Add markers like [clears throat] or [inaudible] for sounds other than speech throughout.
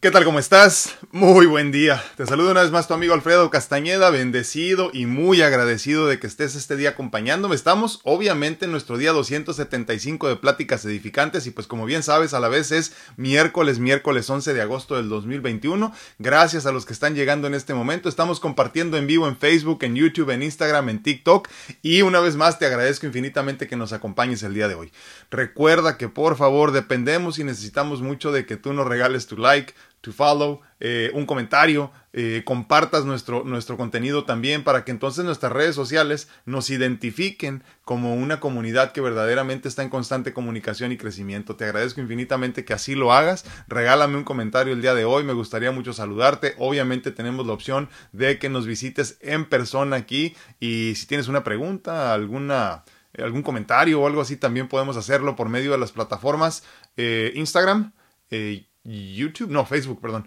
¿Qué tal? ¿Cómo estás? Muy buen día. Te saludo una vez más tu amigo Alfredo Castañeda, bendecido y muy agradecido de que estés este día acompañándome. Estamos obviamente en nuestro día 275 de pláticas edificantes y pues como bien sabes a la vez es miércoles, miércoles 11 de agosto del 2021. Gracias a los que están llegando en este momento. Estamos compartiendo en vivo en Facebook, en YouTube, en Instagram, en TikTok y una vez más te agradezco infinitamente que nos acompañes el día de hoy. Recuerda que por favor dependemos y necesitamos mucho de que tú nos regales tu like to follow, eh, un comentario, eh, compartas nuestro, nuestro contenido también para que entonces nuestras redes sociales nos identifiquen como una comunidad que verdaderamente está en constante comunicación y crecimiento. Te agradezco infinitamente que así lo hagas. Regálame un comentario el día de hoy, me gustaría mucho saludarte. Obviamente tenemos la opción de que nos visites en persona aquí y si tienes una pregunta, alguna algún comentario o algo así, también podemos hacerlo por medio de las plataformas eh, Instagram, eh, YouTube, no, Facebook, perdón.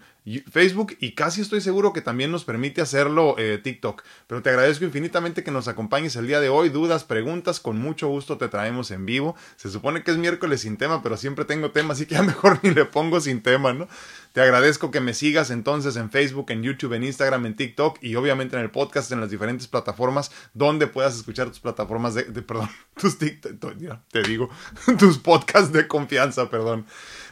Facebook y casi estoy seguro que también nos permite hacerlo eh, TikTok. Pero te agradezco infinitamente que nos acompañes el día de hoy. Dudas, preguntas, con mucho gusto te traemos en vivo. Se supone que es miércoles sin tema, pero siempre tengo tema, así que a [laughs] mejor ni le pongo sin tema, ¿no? Te agradezco que me sigas entonces en Facebook, en YouTube, en Instagram, en TikTok y obviamente en el podcast, en las diferentes plataformas donde puedas escuchar tus plataformas de, de perdón, [laughs] tus TikTok, te digo, [laughs] tus podcasts de confianza, perdón.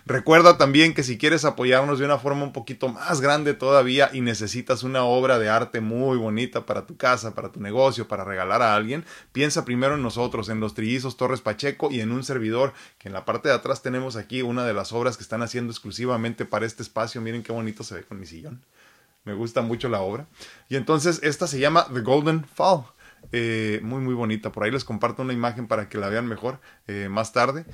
Recuerda también que si quieres apoyarnos de una forma un poquito más grande todavía y necesitas una obra de arte muy bonita para tu casa, para tu negocio, para regalar a alguien, piensa primero en nosotros, en los trillizos Torres Pacheco y en un servidor, que en la parte de atrás tenemos aquí una de las obras que están haciendo exclusivamente para este espacio. Miren qué bonito se ve con mi sillón. Me gusta mucho la obra. Y entonces esta se llama The Golden Fall. Eh, muy muy bonita. Por ahí les comparto una imagen para que la vean mejor eh, más tarde.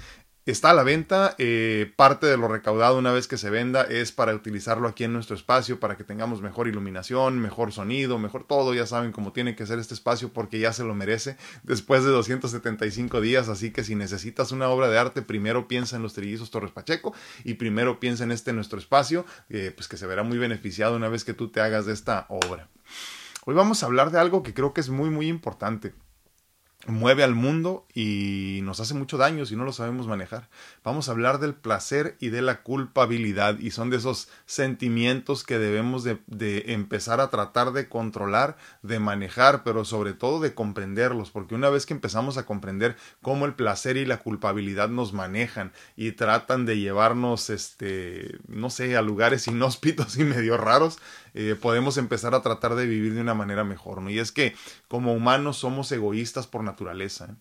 Está a la venta, eh, parte de lo recaudado una vez que se venda es para utilizarlo aquí en nuestro espacio, para que tengamos mejor iluminación, mejor sonido, mejor todo, ya saben cómo tiene que ser este espacio porque ya se lo merece después de 275 días, así que si necesitas una obra de arte, primero piensa en los trillizos Torres Pacheco y primero piensa en este nuestro espacio, eh, pues que se verá muy beneficiado una vez que tú te hagas de esta obra. Hoy vamos a hablar de algo que creo que es muy muy importante mueve al mundo y nos hace mucho daño si no lo sabemos manejar. Vamos a hablar del placer y de la culpabilidad y son de esos sentimientos que debemos de, empezar a tratar de controlar, de manejar, pero sobre todo de comprenderlos, porque una vez que empezamos a comprender cómo el placer y la culpabilidad nos manejan y tratan de llevarnos, este, no sé, a lugares inhóspitos y medio raros, eh, podemos empezar a tratar de vivir de una manera mejor, ¿no? Y es que como humanos somos egoístas por naturaleza. ¿eh?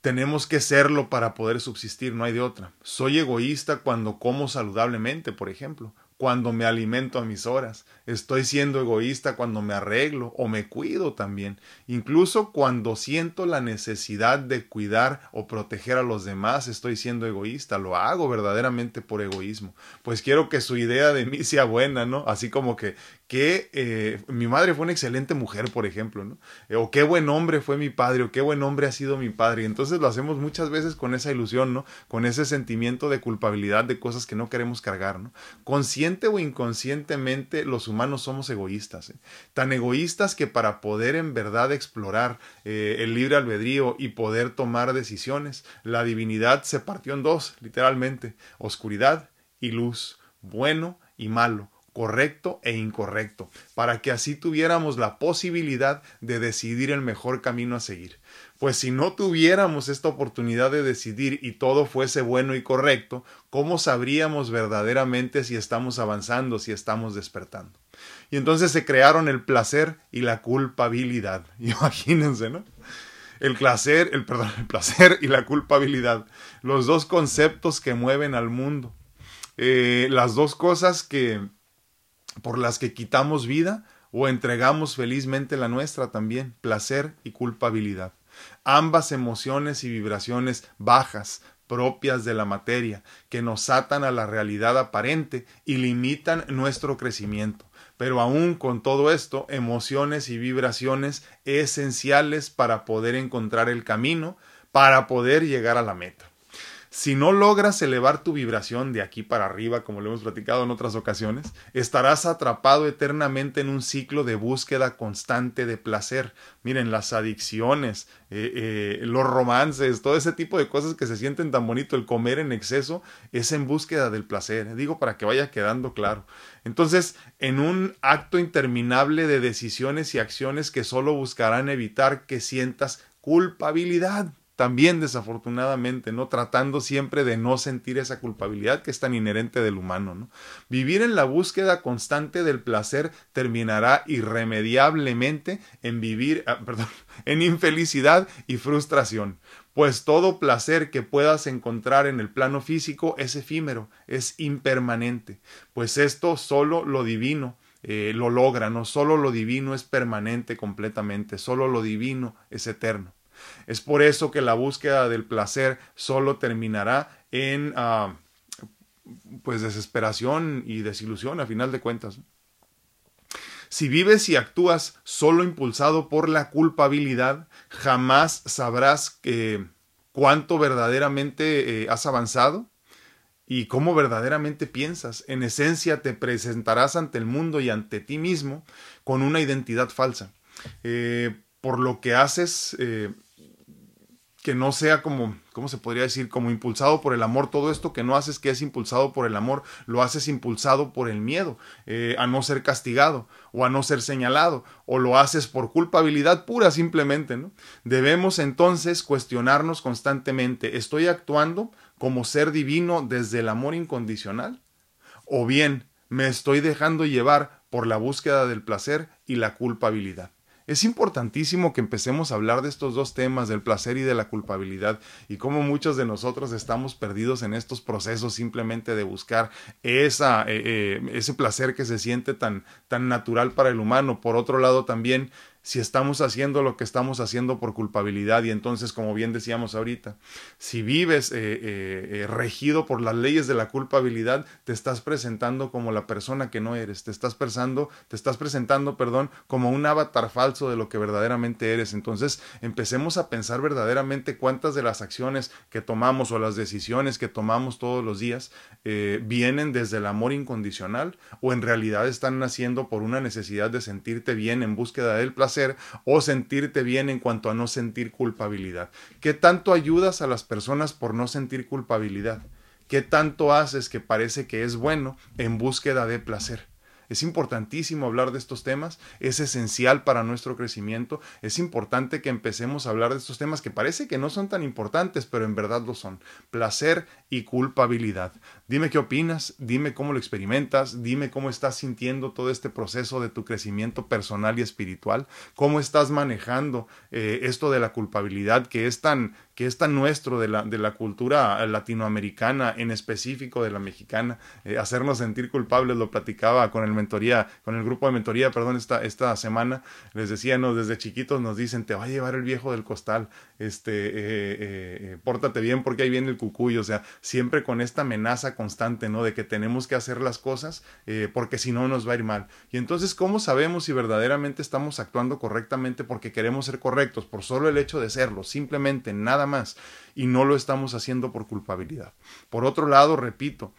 Tenemos que serlo para poder subsistir, no hay de otra. Soy egoísta cuando como saludablemente, por ejemplo, cuando me alimento a mis horas. Estoy siendo egoísta cuando me arreglo o me cuido también. Incluso cuando siento la necesidad de cuidar o proteger a los demás, estoy siendo egoísta. Lo hago verdaderamente por egoísmo. Pues quiero que su idea de mí sea buena, ¿no? Así como que que eh, mi madre fue una excelente mujer, por ejemplo, ¿no? Eh, o qué buen hombre fue mi padre, o qué buen hombre ha sido mi padre. Y entonces lo hacemos muchas veces con esa ilusión, ¿no? Con ese sentimiento de culpabilidad de cosas que no queremos cargar, ¿no? Consciente o inconscientemente los humanos somos egoístas, ¿eh? tan egoístas que para poder en verdad explorar el libre albedrío y poder tomar decisiones, la divinidad se partió en dos, literalmente, oscuridad y luz, bueno y malo correcto e incorrecto, para que así tuviéramos la posibilidad de decidir el mejor camino a seguir. Pues si no tuviéramos esta oportunidad de decidir y todo fuese bueno y correcto, ¿cómo sabríamos verdaderamente si estamos avanzando, si estamos despertando? Y entonces se crearon el placer y la culpabilidad. [laughs] Imagínense, ¿no? El placer, el perdón, el placer y la culpabilidad, los dos conceptos que mueven al mundo. Eh, las dos cosas que por las que quitamos vida o entregamos felizmente la nuestra también, placer y culpabilidad. Ambas emociones y vibraciones bajas, propias de la materia, que nos atan a la realidad aparente y limitan nuestro crecimiento. Pero aún con todo esto, emociones y vibraciones esenciales para poder encontrar el camino, para poder llegar a la meta. Si no logras elevar tu vibración de aquí para arriba, como lo hemos platicado en otras ocasiones, estarás atrapado eternamente en un ciclo de búsqueda constante de placer. Miren, las adicciones, eh, eh, los romances, todo ese tipo de cosas que se sienten tan bonito, el comer en exceso, es en búsqueda del placer. Digo para que vaya quedando claro. Entonces, en un acto interminable de decisiones y acciones que solo buscarán evitar que sientas culpabilidad también desafortunadamente, ¿no? Tratando siempre de no sentir esa culpabilidad que es tan inherente del humano, ¿no? Vivir en la búsqueda constante del placer terminará irremediablemente en vivir, ah, perdón, [laughs] en infelicidad y frustración, pues todo placer que puedas encontrar en el plano físico es efímero, es impermanente, pues esto solo lo divino eh, lo logra, no solo lo divino es permanente completamente, solo lo divino es eterno. Es por eso que la búsqueda del placer solo terminará en ah, pues desesperación y desilusión a final de cuentas. Si vives y actúas solo impulsado por la culpabilidad, jamás sabrás cuánto verdaderamente eh, has avanzado y cómo verdaderamente piensas. En esencia te presentarás ante el mundo y ante ti mismo con una identidad falsa. Eh, por lo que haces eh, que no sea como, ¿cómo se podría decir? Como impulsado por el amor. Todo esto que no haces que es impulsado por el amor, lo haces impulsado por el miedo eh, a no ser castigado o a no ser señalado, o lo haces por culpabilidad pura simplemente, ¿no? Debemos entonces cuestionarnos constantemente, ¿estoy actuando como ser divino desde el amor incondicional? ¿O bien me estoy dejando llevar por la búsqueda del placer y la culpabilidad? Es importantísimo que empecemos a hablar de estos dos temas, del placer y de la culpabilidad, y cómo muchos de nosotros estamos perdidos en estos procesos simplemente de buscar esa, eh, eh, ese placer que se siente tan, tan natural para el humano. Por otro lado, también si estamos haciendo lo que estamos haciendo por culpabilidad y entonces, como bien decíamos ahorita, si vives eh, eh, eh, regido por las leyes de la culpabilidad, te estás presentando como la persona que no eres, te estás presentando, te estás presentando, perdón, como un avatar falso de lo que verdaderamente eres. Entonces, empecemos a pensar verdaderamente cuántas de las acciones que tomamos o las decisiones que tomamos todos los días vienen desde el amor incondicional o en realidad están naciendo por una necesidad de sentirte bien en búsqueda del placer o sentirte bien en cuanto a no sentir culpabilidad. ¿Qué tanto ayudas a las personas por no sentir culpabilidad? ¿Qué tanto haces que parece que es bueno en búsqueda de placer? Es importantísimo hablar de estos temas, es esencial para nuestro crecimiento, es importante que empecemos a hablar de estos temas que parece que no son tan importantes, pero en verdad lo son. Placer y culpabilidad. Dime qué opinas, dime cómo lo experimentas, dime cómo estás sintiendo todo este proceso de tu crecimiento personal y espiritual, cómo estás manejando eh, esto de la culpabilidad que es tan que es tan nuestro de la, de la cultura latinoamericana, en específico de la mexicana, eh, hacernos sentir culpables, lo platicaba con el mentoría, con el grupo de mentoría, perdón, esta, esta semana, les decía, no, desde chiquitos nos dicen, te va a llevar el viejo del costal, este, eh, pórtate bien porque ahí viene el cucuy, o sea, siempre con esta amenaza constante, ¿no? De que tenemos que hacer las cosas porque si no nos va a ir mal. Y entonces, ¿cómo sabemos si verdaderamente estamos actuando correctamente porque queremos ser correctos, por solo el hecho de serlo, simplemente nada más y no lo estamos haciendo por culpabilidad. Por otro lado, repito,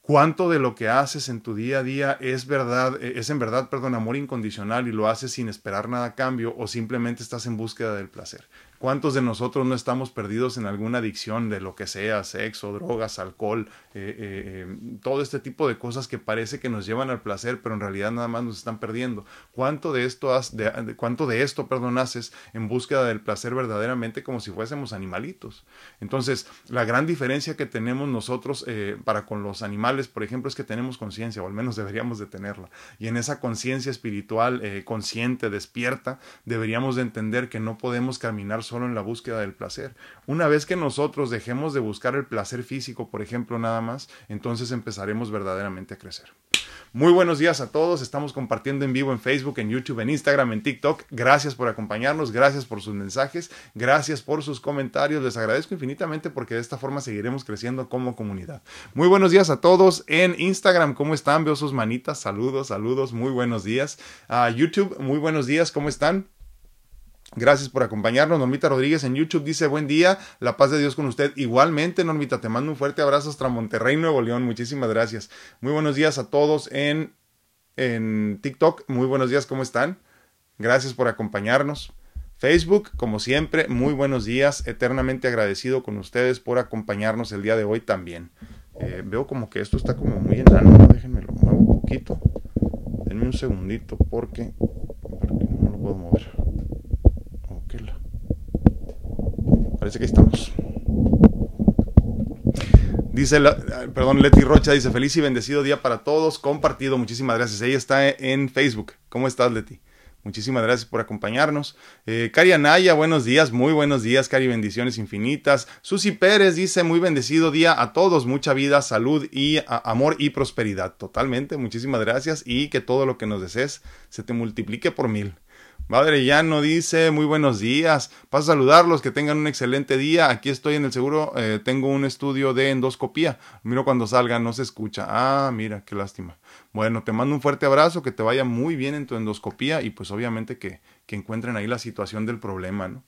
cuánto de lo que haces en tu día a día es verdad, es en verdad, perdón, amor incondicional y lo haces sin esperar nada a cambio o simplemente estás en búsqueda del placer. ¿Cuántos de nosotros no estamos perdidos en alguna adicción de lo que sea, sexo, drogas, alcohol, eh, eh, eh, todo este tipo de cosas que parece que nos llevan al placer, pero en realidad nada más nos están perdiendo? ¿Cuánto de esto, has, cuánto de esto haces en búsqueda del placer verdaderamente como si fuésemos animalitos? Entonces, la gran diferencia que tenemos nosotros para con los animales, por ejemplo, es que tenemos conciencia, o al menos deberíamos de tenerla. Y en esa conciencia espiritual, consciente, despierta, deberíamos de entender que no podemos caminar solo en la búsqueda del placer. Una vez que nosotros dejemos de buscar el placer físico, por ejemplo, nada más, entonces empezaremos verdaderamente a crecer. Muy buenos días a todos. Estamos compartiendo en vivo en Facebook, en YouTube, en Instagram, en TikTok. Gracias por acompañarnos, gracias por sus mensajes, gracias por sus comentarios. Les agradezco infinitamente porque de esta forma seguiremos creciendo como comunidad. Muy buenos días a todos en Instagram. ¿Cómo están? Veo sus manitas. Saludos, saludos. Muy buenos días. A YouTube, muy buenos días. ¿Cómo están? Gracias por acompañarnos. Normita Rodríguez en YouTube dice buen día, la paz de Dios con usted. Igualmente, Normita, te mando un fuerte abrazo hasta Monterrey, Nuevo León. Muchísimas gracias. Muy buenos días a todos en, en TikTok. Muy buenos días, ¿cómo están? Gracias por acompañarnos. Facebook, como siempre, muy buenos días. Eternamente agradecido con ustedes por acompañarnos el día de hoy también. Eh, veo como que esto está como muy enano. Déjenme lo muevo un poquito. Denme un segundito porque, porque no lo puedo mover. Parece que estamos. Dice, perdón, Leti Rocha dice, feliz y bendecido día para todos, compartido, muchísimas gracias. Ella está en Facebook. ¿Cómo estás, Leti? Muchísimas gracias por acompañarnos. Eh, Cari Anaya, buenos días, muy buenos días, Cari, bendiciones infinitas. Susi Pérez dice, muy bendecido día a todos, mucha vida, salud y amor y prosperidad. Totalmente, muchísimas gracias y que todo lo que nos desees se te multiplique por mil. Madre Llano dice, muy buenos días, paso a saludarlos, que tengan un excelente día, aquí estoy en el seguro, eh, tengo un estudio de endoscopía, miro cuando salga, no se escucha, ah, mira, qué lástima. Bueno, te mando un fuerte abrazo, que te vaya muy bien en tu endoscopía y pues obviamente que, que encuentren ahí la situación del problema, ¿no?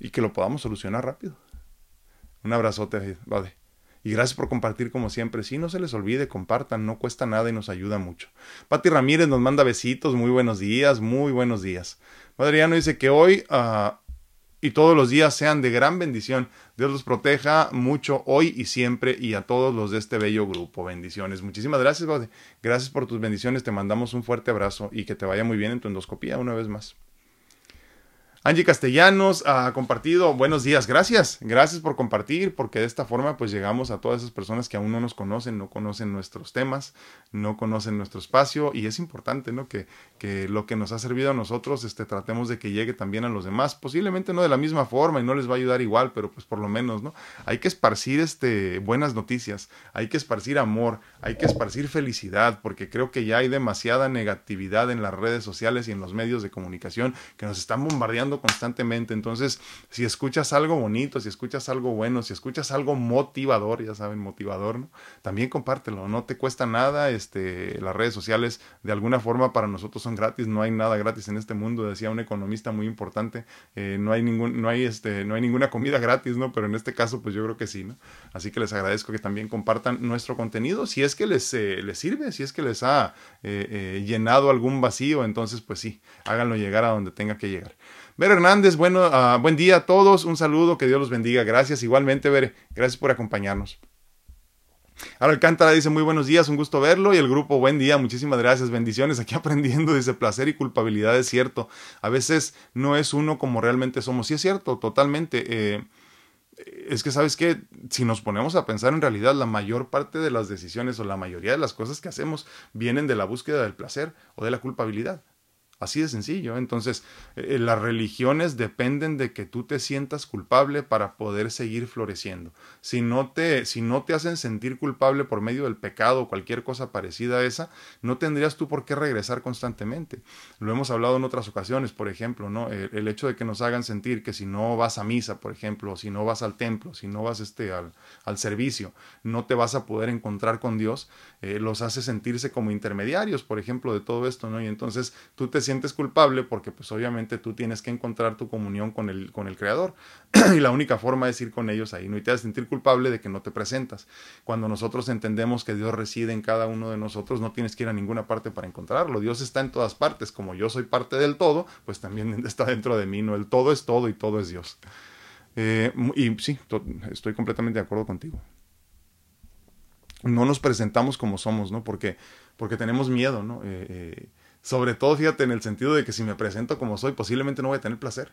Y que lo podamos solucionar rápido. Un abrazote, vale. Y gracias por compartir como siempre. Sí, no se les olvide, compartan, no cuesta nada y nos ayuda mucho. Pati Ramírez nos manda besitos, muy buenos días, muy buenos días. Adriano dice que hoy uh, y todos los días sean de gran bendición. Dios los proteja mucho hoy y siempre y a todos los de este bello grupo. Bendiciones. Muchísimas gracias. Gracias por tus bendiciones. Te mandamos un fuerte abrazo y que te vaya muy bien en tu endoscopía una vez más. Angie Castellanos ha compartido, buenos días, gracias, gracias por compartir, porque de esta forma pues llegamos a todas esas personas que aún no nos conocen, no conocen nuestros temas, no conocen nuestro espacio y es importante, ¿no? Que, que lo que nos ha servido a nosotros, este, tratemos de que llegue también a los demás, posiblemente no de la misma forma y no les va a ayudar igual, pero pues por lo menos, ¿no? Hay que esparcir este, buenas noticias, hay que esparcir amor, hay que esparcir felicidad, porque creo que ya hay demasiada negatividad en las redes sociales y en los medios de comunicación que nos están bombardeando constantemente. Entonces, si escuchas algo bonito, si escuchas algo bueno, si escuchas algo motivador, ya saben, motivador, ¿no? También compártelo, no te cuesta nada, este, las redes sociales de alguna forma para nosotros son gratis, no hay nada gratis en este mundo, decía un economista muy importante, eh, no hay ningún, no hay este, no hay ninguna comida gratis, ¿no? Pero en este caso, pues yo creo que sí, ¿no? Así que les agradezco que también compartan nuestro contenido, si es que les, eh, les sirve, si es que les ha eh, llenado algún vacío, entonces pues sí, háganlo llegar a donde tenga que llegar. Ver Hernández, bueno, uh, buen día a todos, un saludo, que Dios los bendiga. Gracias, igualmente, Ver, gracias por acompañarnos. Ahora Alcántara dice muy buenos días, un gusto verlo. Y el grupo, buen día, muchísimas gracias, bendiciones. Aquí [laughs] aprendiendo, dice placer y culpabilidad, es cierto. A veces no es uno como realmente somos. Sí es cierto, totalmente. Eh, es que, ¿sabes qué? Si nos ponemos a pensar en realidad, la mayor parte de las decisiones o la mayoría de las cosas que hacemos vienen de la búsqueda del placer o de la culpabilidad. Así de sencillo. Entonces, eh, las religiones dependen de que tú te sientas culpable para poder seguir floreciendo. Si no, te, si no te hacen sentir culpable por medio del pecado o cualquier cosa parecida a esa, no tendrías tú por qué regresar constantemente. Lo hemos hablado en otras ocasiones, por ejemplo, ¿no? El, hecho de que nos hagan sentir que si no vas a misa, por ejemplo, si no vas al templo, si no vas este, al, al servicio, no te vas a poder encontrar con Dios, eh, los hace sentirse como intermediarios, por ejemplo, de todo esto, ¿no? Y entonces tú te sientes culpable porque pues obviamente tú tienes que encontrar tu comunión con el, con el Creador [clears throat] y la única forma es ir con ellos ahí, no y te haces sentir culpable de que no te presentas. Cuando nosotros entendemos que Dios reside en cada uno de nosotros, no tienes que ir a ninguna parte para encontrarlo. Dios está en todas partes, como yo soy parte del todo, pues también [laughs] está dentro de mí, ¿no? El todo es todo y todo es Dios. Eh, y sí, estoy completamente de acuerdo contigo no nos presentamos como somos, ¿no? Porque, porque tenemos miedo, ¿no? Eh, eh, sobre todo, fíjate, en el sentido de que si me presento como soy, posiblemente no voy a tener placer.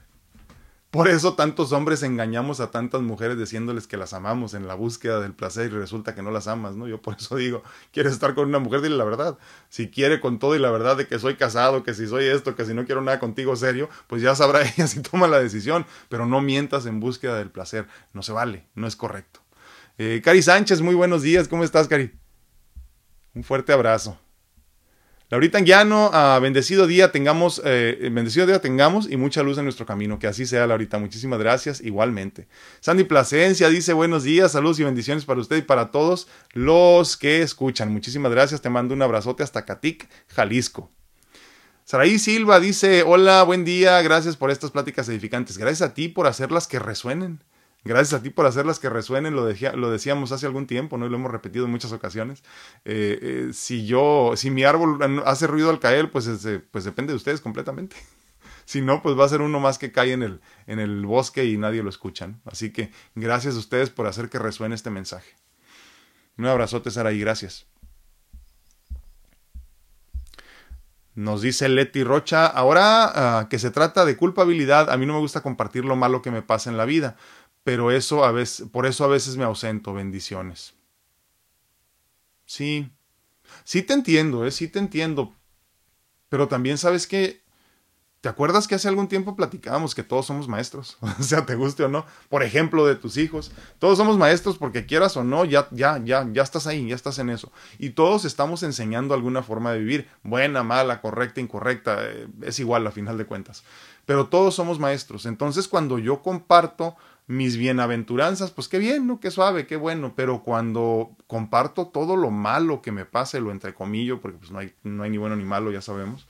Por eso tantos hombres engañamos a tantas mujeres diciéndoles que las amamos en la búsqueda del placer y resulta que no las amas, ¿no? Yo por eso digo, quieres estar con una mujer, dile la verdad. Si quiere con todo y la verdad de que soy casado, que si soy esto, que si no quiero nada contigo serio, pues ya sabrá [laughs] ella si toma la decisión, pero no mientas en búsqueda del placer. No se vale, no es correcto. Eh, Cari Sánchez, muy buenos días, ¿cómo estás, Cari? Un fuerte abrazo. Laurita Anguiano, uh, bendecido día tengamos, eh, bendecido día tengamos y mucha luz en nuestro camino. Que así sea, Laurita. Muchísimas gracias, igualmente. Sandy Plasencia dice buenos días, saludos y bendiciones para usted y para todos los que escuchan. Muchísimas gracias, te mando un abrazote hasta Catic, Jalisco. Saraí Silva dice, hola, buen día, gracias por estas pláticas edificantes. Gracias a ti por hacerlas que resuenen. Gracias a ti por hacerlas que resuenen, lo, lo decíamos hace algún tiempo, ¿no? Y lo hemos repetido en muchas ocasiones. Eh, eh, si yo, si mi árbol hace ruido al caer, pues, pues depende de ustedes completamente. [laughs] si no, pues va a ser uno más que cae en el, en el bosque y nadie lo escucha. Así que gracias a ustedes por hacer que resuene este mensaje. Un abrazote, Saraí, gracias. Nos dice Leti Rocha, ahora ah, que se trata de culpabilidad, a mí no me gusta compartir lo malo que me pasa en la vida, pero eso a veces, por eso a veces me ausento, bendiciones. Sí, sí te entiendo, ¿eh? sí te entiendo, pero también sabes que ¿Te acuerdas que hace algún tiempo platicábamos que todos somos maestros? [laughs] o sea, te guste o no. Por ejemplo, de tus hijos. Todos somos maestros porque quieras o no, ya, ya, ya, ya estás ahí, ya estás en eso. Y todos estamos enseñando alguna forma de vivir. Buena, mala, correcta, incorrecta. Eh, es igual a final de cuentas. Pero todos somos maestros. Entonces, cuando yo comparto mis bienaventuranzas, pues qué bien, ¿no? Qué suave, qué bueno. Pero cuando comparto todo lo malo que me pase, lo entrecomillo, porque pues no hay, no hay ni bueno ni malo, ya sabemos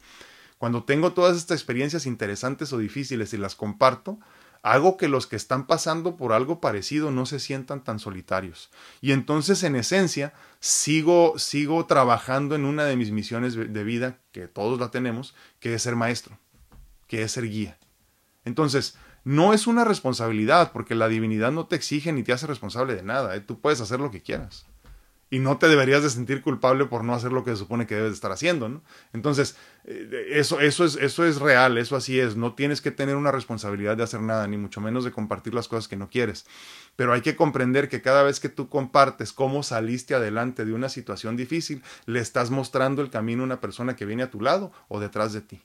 cuando tengo todas estas experiencias interesantes o difíciles y las comparto, hago que los que están pasando por algo parecido no se sientan tan solitarios. Y entonces, en esencia, sigo, sigo trabajando en una de mis misiones de vida, que todos la tenemos, que es ser maestro, que es ser guía. Entonces, no es una responsabilidad, porque la divinidad no te exige ni te hace responsable de nada. ¿eh? Tú puedes hacer lo que quieras y no te deberías de sentir culpable por no hacer lo que se supone que debes estar haciendo. Entonces, eh, eso, eso, es, eso es real, eso así es, no tienes que tener una responsabilidad de hacer nada, ni mucho menos de compartir las cosas que no quieres, pero hay que comprender que cada vez que tú compartes cómo saliste adelante de una situación difícil, le estás mostrando el camino a una persona que viene a tu lado o detrás de ti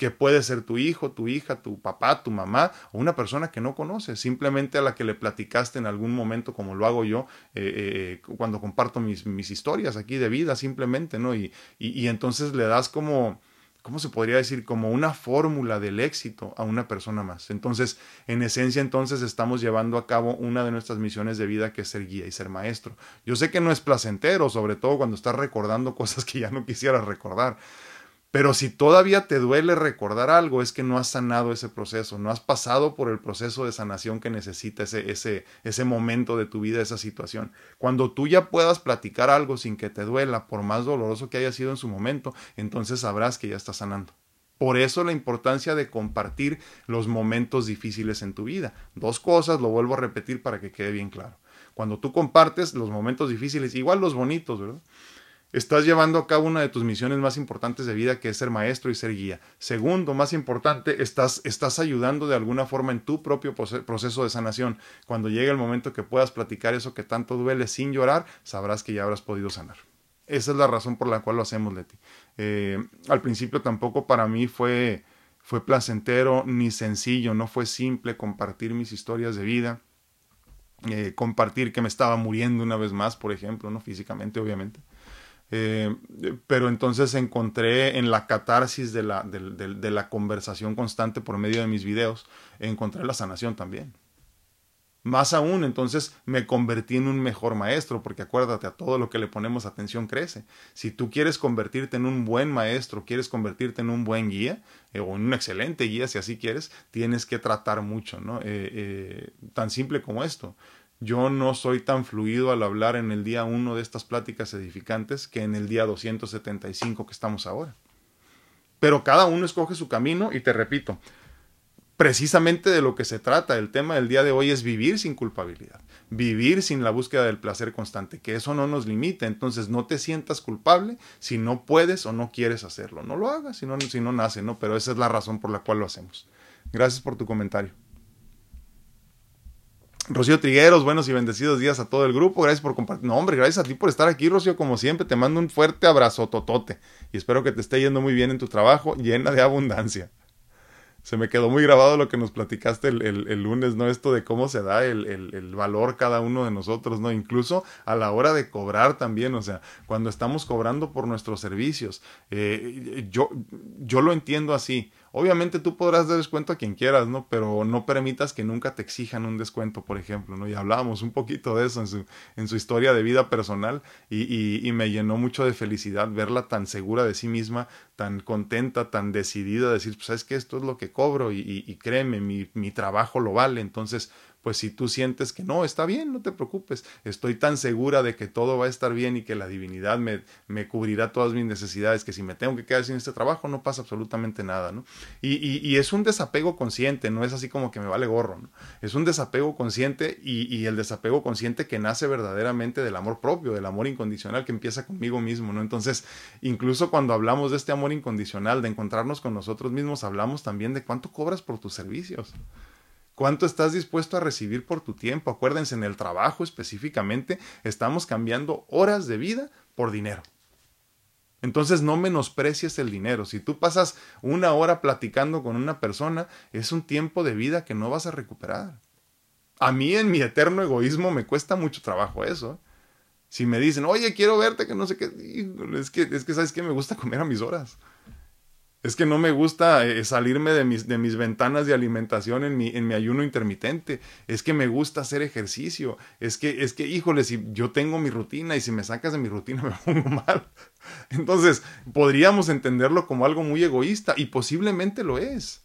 que puede ser tu hijo, tu hija, tu papá, tu mamá o una persona que no conoces, simplemente a la que le platicaste en algún momento, como lo hago yo eh, eh, cuando comparto mis, historias aquí de vida, simplemente, ¿no? Y, y, entonces le das como, ¿cómo se podría decir? Como una fórmula del éxito a una persona más. Entonces, en esencia, entonces estamos llevando a cabo una de nuestras misiones de vida que es ser guía y ser maestro. Yo sé que no es placentero, sobre todo cuando estás recordando [laughs] cosas que ya no quisieras recordar pero si todavía te duele recordar algo, es que no has sanado ese proceso, no has pasado por el proceso de sanación que necesita ese, ese, ese momento de tu vida, esa situación. Cuando tú ya puedas platicar algo sin que te duela, por más doloroso que haya sido en su momento, entonces sabrás que ya estás sanando. Por eso la importancia de compartir los momentos difíciles en tu vida. Dos cosas, lo vuelvo a repetir para que quede bien claro. Cuando tú compartes los momentos difíciles, igual los bonitos, ¿verdad? Estás llevando a cabo una de tus misiones más importantes de vida, que es ser maestro y ser guía. Segundo, más importante, estás, estás ayudando de alguna forma en tu propio proceso de sanación. Cuando llegue el momento que puedas platicar eso que tanto duele sin llorar, sabrás que ya habrás podido sanar. Esa es la razón por la cual lo hacemos, Leti. Eh, al principio tampoco para mí fue, fue placentero ni sencillo, no fue simple compartir mis historias de vida. Eh, compartir que me estaba muriendo una vez más, por ejemplo, no físicamente, obviamente. Eh, pero entonces encontré en la catarsis de la, de, la conversación constante por medio de mis videos, encontré la sanación también. Más aún, entonces me convertí en un mejor maestro, porque acuérdate, a todo lo que le ponemos atención crece. Si tú quieres convertirte en un buen maestro, quieres convertirte en un buen guía, eh, o en un excelente guía, si así quieres, tienes que tratar mucho, ¿no? Eh, tan simple como esto. Yo no soy tan fluido al hablar en el día 1 de estas pláticas edificantes que en el día 275 que estamos ahora. Pero cada uno escoge su camino y te repito, precisamente de lo que se trata, el tema del día de hoy es vivir sin culpabilidad, vivir sin la búsqueda del placer constante, que eso no nos limite, entonces no te sientas culpable si no puedes o no quieres hacerlo, no lo hagas si no, si no nace, ¿no? Pero esa es la razón por la cual lo hacemos. Gracias por tu comentario. Rocío Trigueros, buenos y bendecidos días a todo el grupo. Gracias por compartir. No, hombre, gracias a ti por estar aquí, Rocío. Como siempre, te mando un fuerte abrazo totote. Y espero que te esté yendo muy bien en tu trabajo, llena de abundancia. Se me quedó muy grabado lo que nos platicaste el, lunes, ¿no? Esto de cómo se da el, valor cada uno de nosotros, ¿no? Incluso a la hora de cobrar también, o sea, cuando estamos cobrando por nuestros servicios. Eh, yo, yo lo entiendo así Obviamente tú podrás dar descuento a quien quieras, ¿no? Pero no permitas que nunca te exijan un descuento, por ejemplo, ¿no? Y hablábamos un poquito de eso en su, en su historia de vida personal y, y, me llenó mucho de felicidad verla tan segura de sí misma, tan contenta, tan decidida decir, pues sabes que esto es lo que cobro y, y, y créeme, mi, mi trabajo lo vale. Entonces, pues si tú sientes que no, está bien, no te preocupes, estoy tan segura de que todo va a estar bien y que la divinidad me, me cubrirá todas mis necesidades, que si me tengo que quedar sin este trabajo no pasa absolutamente nada, ¿no? Y, y, es un desapego consciente, no es así como que me vale gorro, ¿no? Es un desapego consciente y, y el desapego consciente que nace verdaderamente del amor propio, del amor incondicional que empieza conmigo mismo, ¿no? Entonces, incluso cuando hablamos de este amor incondicional, de encontrarnos con nosotros mismos, hablamos también de cuánto cobras por tus servicios. ¿Cuánto estás dispuesto a recibir por tu tiempo? Acuérdense, en el trabajo específicamente estamos cambiando horas de vida por dinero. Entonces no menosprecies el dinero. Si tú pasas una hora platicando con una persona, es un tiempo de vida que no vas a recuperar. A mí en mi eterno egoísmo me cuesta mucho trabajo eso. Si me dicen, oye, quiero verte, que no sé qué, es que, es que sabes que me gusta comer a mis horas. Es que no me gusta eh, salirme de mis, de mis ventanas de alimentación en mi, en mi ayuno intermitente. Es que me gusta hacer ejercicio. Es que, es que, híjole, si yo tengo mi rutina y si me sacas de mi rutina [laughs] me pongo mal. Entonces, podríamos entenderlo como algo muy egoísta y posiblemente lo es.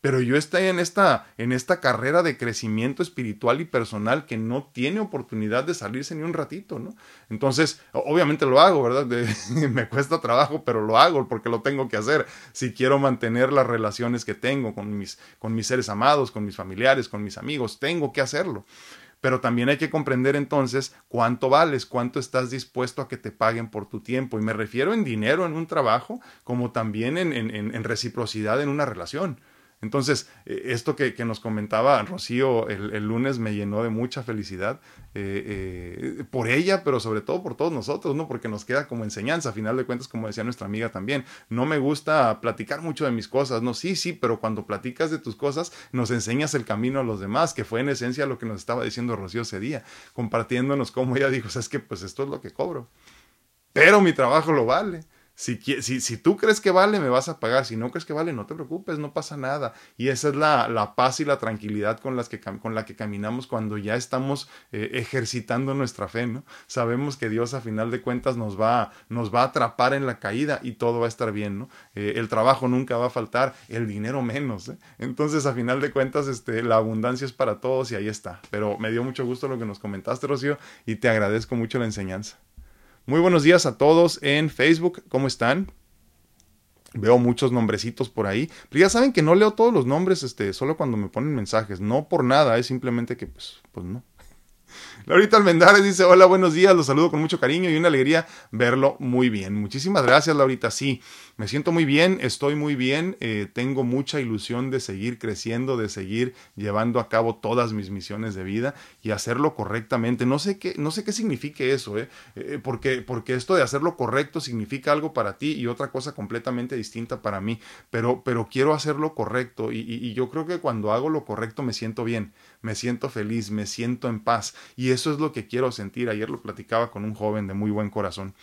Pero yo estoy en esta, en esta carrera de crecimiento espiritual y personal que no tiene oportunidad de salirse ni un ratito, ¿no? Entonces, obviamente lo hago, ¿verdad? [laughs] Me cuesta trabajo, pero lo hago porque lo tengo que hacer. Si quiero mantener las relaciones que tengo con mis, con mis seres amados, con mis familiares, con mis amigos, tengo que hacerlo. Pero también hay que comprender entonces cuánto vales, cuánto estás dispuesto a que te paguen por tu tiempo. Y me refiero en dinero en un trabajo, como también en, en, en reciprocidad en una relación. Entonces, eh, esto que, que, nos comentaba Rocío el, el, lunes me llenó de mucha felicidad eh, eh, por ella, pero sobre todo por todos nosotros, ¿no? Porque nos queda como enseñanza, a final de cuentas, como decía nuestra amiga también. No me gusta platicar mucho de mis cosas, ¿no? Sí, sí, pero cuando platicas de tus cosas, nos enseñas el camino a los demás, que fue en esencia lo que nos estaba diciendo Rocío ese día, compartiéndonos cómo ella dijo, es que pues esto es lo que cobro, pero mi trabajo lo vale. Si, si, tú crees que vale, me vas a pagar. Si no crees que vale, no te preocupes, no pasa nada. Y esa es la, la paz y la tranquilidad con, las que, con la que caminamos cuando ya estamos eh, ejercitando nuestra fe, ¿no? Sabemos que Dios a final de cuentas nos va, nos va a atrapar en la caída y todo va a estar bien, ¿no? Eh, el trabajo nunca va a faltar, el dinero menos, ¿eh? Entonces, a final de cuentas, este, la abundancia es para todos y ahí está. Pero me dio mucho gusto lo que nos comentaste, Rocío, y te agradezco mucho la enseñanza. Muy buenos días a todos en Facebook. ¿Cómo están? Veo muchos nombrecitos por ahí. Pero ya saben que no leo todos los nombres, este, solo cuando me ponen mensajes. No por nada, es simplemente que, pues, pues no. Laurita Almendares dice, hola, buenos días, los saludo con mucho cariño y una alegría verlo muy bien. Muchísimas gracias, Laurita. Sí, me siento muy bien, estoy muy bien, eh, tengo mucha ilusión de seguir creciendo, de seguir llevando a cabo todas mis misiones de vida y hacerlo correctamente. No sé qué, no sé qué signifique eso, ¿eh? eh porque, porque esto de hacerlo correcto significa algo para ti y otra cosa completamente distinta para mí, pero, pero quiero hacerlo correcto y, y, y yo creo que cuando hago lo correcto me siento bien, me siento feliz, me siento en paz y eso es lo que quiero sentir. Ayer lo platicaba con un joven de muy buen corazón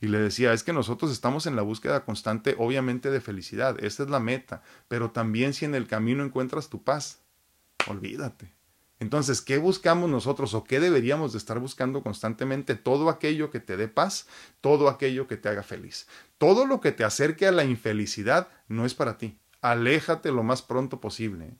y le decía, es que nosotros estamos en la búsqueda constante, obviamente, de felicidad, esta es la meta, pero también si en el camino encuentras tu paz, olvídate. Entonces, ¿qué buscamos nosotros o qué deberíamos de estar buscando constantemente? Todo aquello que te dé paz, todo aquello que te haga feliz. Todo lo que te acerque a la infelicidad no es para ti. Aléjate lo más pronto posible.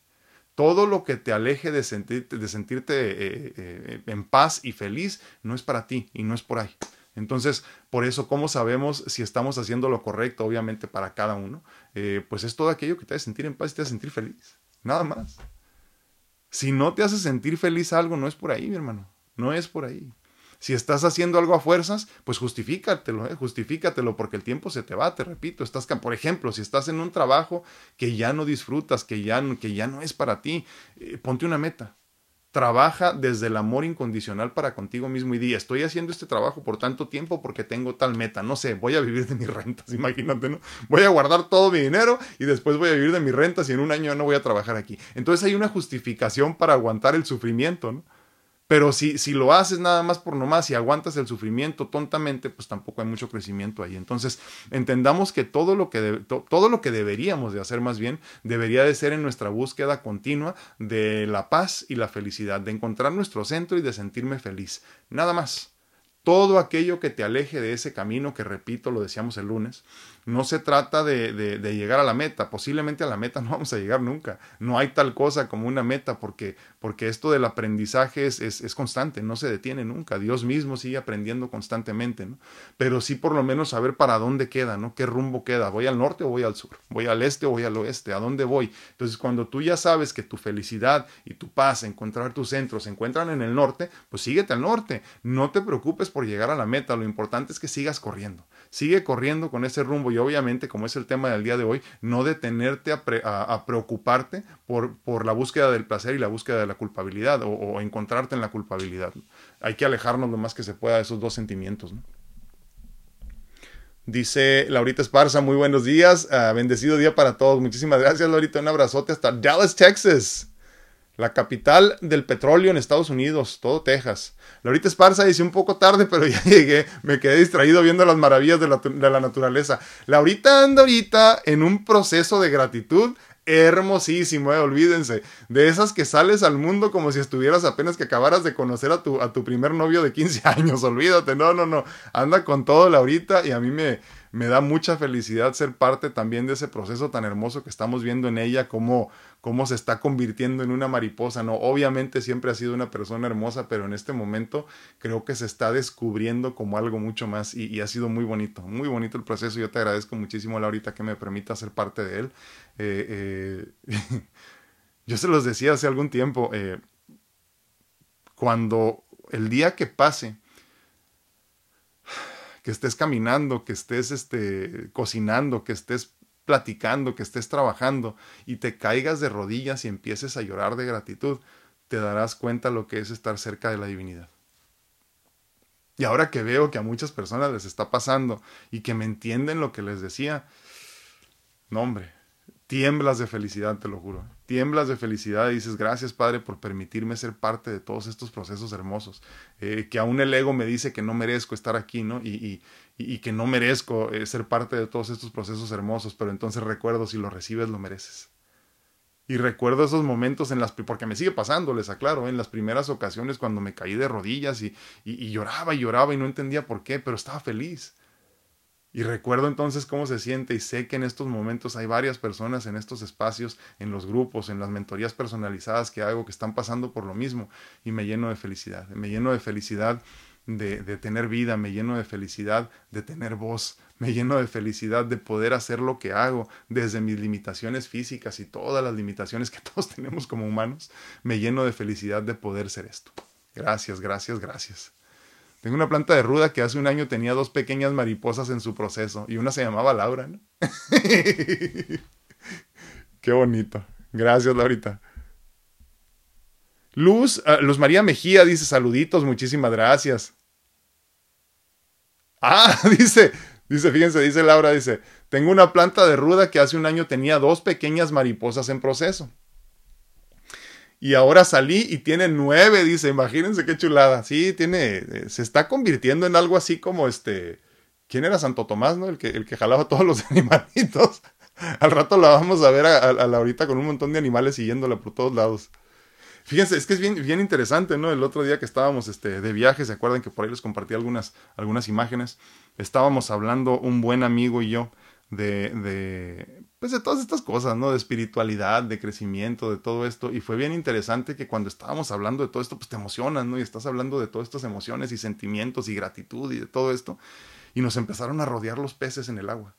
Todo lo que te aleje de sentirte, de sentirte eh, eh, en paz y feliz no es para ti y no es por ahí. Entonces, por eso, ¿cómo sabemos si estamos haciendo lo correcto, obviamente, para cada uno? Eh, pues es todo aquello que te hace sentir en paz y te hace sentir feliz. Nada más. Si no te hace sentir feliz algo, no es por ahí, mi hermano. No es por ahí. Si estás haciendo algo a fuerzas, pues justifícatelo, ¿eh? justifícatelo, porque el tiempo se te va, te repito. Estás, por ejemplo, si estás en un trabajo que ya no disfrutas, que ya, que ya no es para ti, eh, ponte una meta trabaja desde el amor incondicional para contigo mismo y di, estoy haciendo este trabajo por tanto tiempo porque tengo tal meta, no sé, voy a vivir de mis rentas, [laughs] imagínate, ¿no? Voy a guardar todo mi dinero y después voy a vivir de mis rentas y en un año no voy a trabajar aquí. Entonces hay una justificación para aguantar el sufrimiento, ¿no? Pero si, si lo haces nada más por nomás y aguantas el sufrimiento tontamente, pues tampoco hay mucho crecimiento ahí. Entonces, entendamos que todo lo que, todo lo que deberíamos de hacer más bien debería de ser en nuestra búsqueda continua de la paz y la felicidad, de encontrar nuestro centro y de sentirme feliz. Nada más. Todo aquello que te aleje de ese camino que, repito, lo decíamos el lunes, no se trata de, de, llegar a la meta. Posiblemente a la meta no [laughs] vamos a llegar nunca. No hay tal cosa como una meta porque, porque esto del aprendizaje es, es, constante, no se detiene nunca. Dios mismo sigue aprendiendo constantemente, ¿no? Pero sí por lo menos saber para dónde queda, ¿no? ¿Qué rumbo queda? ¿Voy al norte o voy al sur? ¿Voy al este o voy al oeste? ¿A dónde voy? Entonces cuando tú ya sabes que tu felicidad y tu paz, encontrar tus centros se encuentran en el norte, pues síguete al norte. No te preocupes por llegar a la meta. Lo importante es que sigas corriendo. Sigue corriendo con ese rumbo y obviamente, como es el tema del día de hoy, no detenerte a, preocuparte por, por, la búsqueda del placer y la búsqueda de la culpabilidad o, encontrarte en la culpabilidad. Hay que alejarnos lo más que se pueda de esos dos sentimientos. Dice Laurita Esparza, muy buenos días, ah, bendecido día para todos. Muchísimas gracias, Laurita. Un abrazote hasta Dallas, Texas la capital del petróleo en Estados Unidos, todo Texas. Laurita Esparza dice un poco tarde, pero ya [laughs] llegué, me quedé distraído viendo las maravillas de la, de la naturaleza. Laurita anda ahorita en un proceso de gratitud hermosísimo, eh, olvídense, de esas que sales al mundo como si estuvieras apenas que acabaras de conocer a tu, a tu primer novio de 15 [laughs] años, olvídate, no, no, no, anda con todo Laurita y a mí me, me da mucha felicidad ser parte también de ese proceso tan hermoso que estamos viendo en ella, cómo, cómo se está convirtiendo en una mariposa, ¿no? Obviamente siempre ha sido una persona hermosa, pero en este momento creo que se está descubriendo como algo mucho más y, ha sido muy bonito, muy bonito el proceso. Yo te agradezco muchísimo, Laurita, que me permita ser parte de él. Eh, eh, [laughs] yo se los decía hace algún tiempo, eh, cuando el día que pase, que estés caminando, que estés este, cocinando, que estés platicando, que estés trabajando y te caigas de rodillas y empieces a llorar de gratitud, te darás cuenta lo que es estar cerca de la divinidad. Y ahora que veo que a muchas personas les está pasando y que me entienden lo que les decía, no hombre, tiemblas de felicidad, te lo juro. Tiemblas de felicidad y dices, gracias Padre por permitirme ser parte de todos estos procesos hermosos. Eh, que aún el ego me dice que no merezco estar aquí, ¿no? Y, y, que no merezco eh, ser parte de todos estos procesos hermosos, pero entonces recuerdo, si lo recibes, lo mereces. Y recuerdo esos momentos en las, porque me sigue pasando, les aclaro, en las primeras ocasiones cuando me caí de rodillas y, y lloraba y lloraba y no entendía por qué, pero estaba feliz y recuerdo entonces cómo se siente y sé que en estos momentos hay varias personas en estos espacios, en los grupos, en las mentorías personalizadas que hago que están pasando por lo mismo y me lleno de felicidad, me lleno de felicidad de, tener vida, me lleno de felicidad de tener voz, me lleno de felicidad de poder hacer lo que hago desde mis limitaciones físicas y todas las limitaciones que [laughs] todos tenemos como humanos, me lleno de felicidad de poder ser esto. Gracias, gracias, gracias. Tengo una planta de ruda que hace un año tenía dos pequeñas mariposas en su proceso y una se llamaba Laura, ¿no? [laughs] Qué bonito. Gracias, Laurita. Luz, ah, Luz María Mejía dice saluditos, muchísimas gracias. Ah, [laughs] dice, dice, fíjense, dice Laura, dice, tengo una planta de ruda que hace un año tenía dos pequeñas mariposas en proceso. Y ahora salí y tiene nueve, dice, imagínense qué chulada. Sí, tiene, eh, se está convirtiendo en algo así como este, ¿quién era Santo Tomás, no? El que, el que jalaba todos los [laughs] animalitos. Al rato la vamos a ver a, a, Laurita con un montón de animales siguiéndola por todos lados. Fíjense, es que es bien, bien interesante, ¿no? El otro día que estábamos este, de viaje, ¿se acuerdan que por ahí les compartí algunas, algunas imágenes? Estábamos hablando un buen amigo y yo de, de, pues de todas estas cosas, ¿no? De espiritualidad, de crecimiento, de todo esto. Y fue bien interesante que cuando estábamos hablando de todo esto, pues te emocionas, ¿no? Y estás hablando de todas estas emociones y sentimientos y gratitud y de todo esto. Y nos empezaron a rodear los peces en el agua.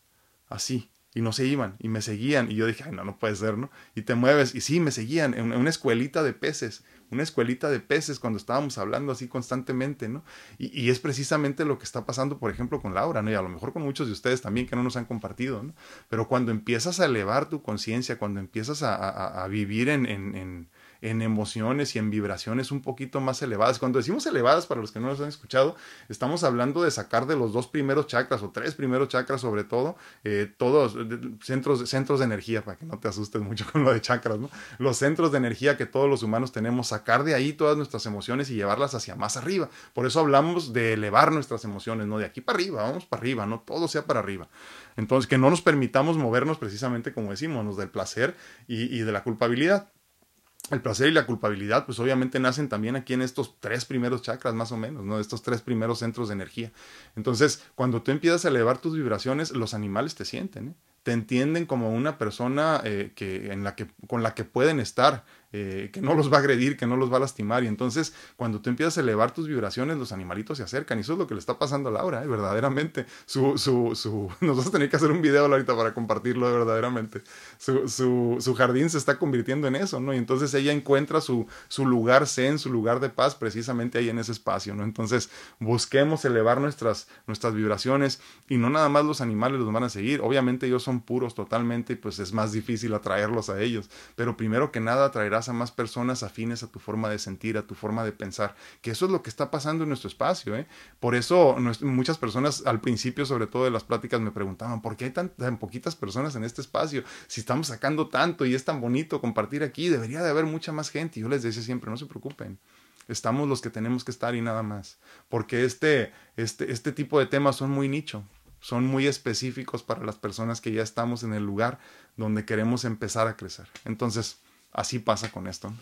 Así. Y no se iban. Y me seguían. Y yo dije, ay, no, no puede ser, ¿no? Y te mueves. Y sí, me seguían en una escuelita de peces una escuelita de peces cuando estábamos hablando así constantemente, ¿no? Y, es precisamente lo que está pasando, por ejemplo, con Laura, ¿no? Y a lo mejor con muchos de ustedes también que no nos han compartido, ¿no? Pero cuando empiezas a elevar tu conciencia, cuando empiezas a, vivir en, en emociones y en vibraciones un poquito más elevadas. Cuando decimos elevadas, para los que no nos han escuchado, estamos hablando de sacar de los dos primeros chakras o tres primeros chakras sobre todo, eh, todos centros, centros de energía, para que no te asustes mucho con lo de chakras. Los centros de energía que todos los humanos tenemos, sacar de ahí todas nuestras emociones y llevarlas hacia más arriba. Por eso hablamos de elevar nuestras emociones, ¿no? De aquí para arriba, vamos para arriba, no todo sea para arriba. Entonces, que no nos permitamos movernos precisamente, como decimos, del placer y de la culpabilidad el placer y la culpabilidad, pues obviamente nacen también aquí en estos tres primeros chakras, más o menos, ¿no? Estos tres primeros centros de energía. Entonces, cuando tú empiezas a elevar tus vibraciones, los animales te sienten, ¿eh? te entienden como una persona eh, que, en la que, con la que pueden estar, eh, que no los va a agredir, que no los va a lastimar. Y entonces, cuando tú empiezas a elevar tus vibraciones, los animalitos se acercan. Y eso es lo que le está pasando a Laura, ¿eh? verdaderamente. Su, su, su, [laughs] nos vas a tener que hacer un video ahorita para compartirlo, verdaderamente. Su, su, su, jardín se está convirtiendo en eso, ¿no? Y entonces ella encuentra su, su lugar zen, su lugar de paz, precisamente ahí en ese espacio, ¿no? Entonces, busquemos elevar nuestras, nuestras vibraciones y no nada más los animales los van a seguir. Obviamente ellos son puros totalmente y pues es más difícil atraerlos a ellos. Pero primero que nada atraerá a más personas afines a tu forma de sentir, a tu forma de pensar, que eso es lo que está pasando en nuestro espacio. ¿eh? Por eso muchas personas al principio, sobre todo de las pláticas, me preguntaban, ¿por qué hay tan, poquitas personas en este espacio? Si estamos sacando tanto y es tan bonito compartir aquí, debería de haber mucha más gente. Y yo les decía siempre, no se preocupen estamos los que tenemos que estar y nada más. Porque este, este, este tipo de temas son muy nicho, son muy específicos para las personas que ya estamos en el lugar donde queremos empezar a crecer. Entonces, así pasa con esto.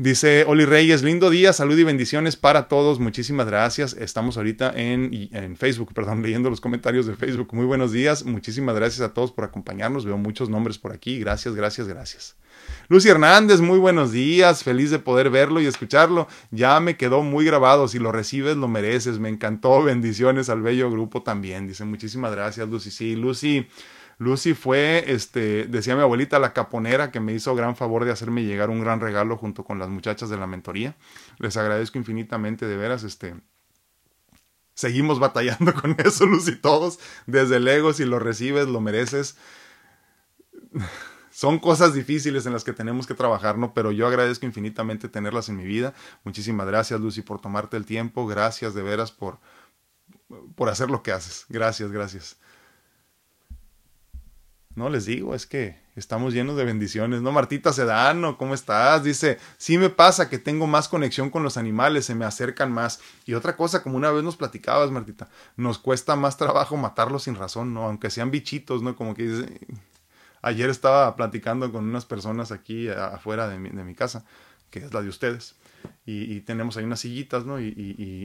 Dice Oli Reyes, lindo día, salud y bendiciones para todos. Muchísimas gracias. Estamos ahorita en, en, Facebook, [laughs] perdón, leyendo los comentarios de Facebook. Muy buenos días. Muchísimas gracias a todos por acompañarnos. Veo muchos nombres por aquí. Gracias, gracias, gracias. Lucy Hernández, muy buenos días. Feliz de poder verlo y escucharlo. Ya me quedó muy grabado. Si lo recibes, lo mereces. Me encantó. Bendiciones al bello grupo también. Dice, muchísimas gracias, Lucy. Sí, Lucy. Lucy fue, este, decía mi abuelita, la caponera que me hizo gran favor de hacerme llegar un gran regalo junto con las muchachas de la mentoría. Les agradezco infinitamente, de veras, este, seguimos batallando [laughs] con eso, Lucy, todos, desde el ego, si lo recibes, lo mereces. [laughs] Son cosas difíciles en las que tenemos que trabajar, ¿no? Pero yo agradezco infinitamente tenerlas en mi vida. Muchísimas gracias, Lucy, por tomarte el tiempo. Gracias de veras por, por hacer lo que haces. Gracias, gracias. No les digo, es que estamos llenos de bendiciones, ¿no? Martita Sedano, ¿cómo estás? Dice, sí me pasa que tengo más conexión con los animales, se me acercan más. Y otra cosa, como una vez nos platicabas, Martita, nos cuesta más trabajo matarlos sin razón, ¿no? Aunque sean bichitos, ¿no? Como que dice... Ayer estaba platicando con unas personas aquí afuera de mi, casa, que es la de ustedes y, tenemos ahí unas sillitas, ¿no? Y,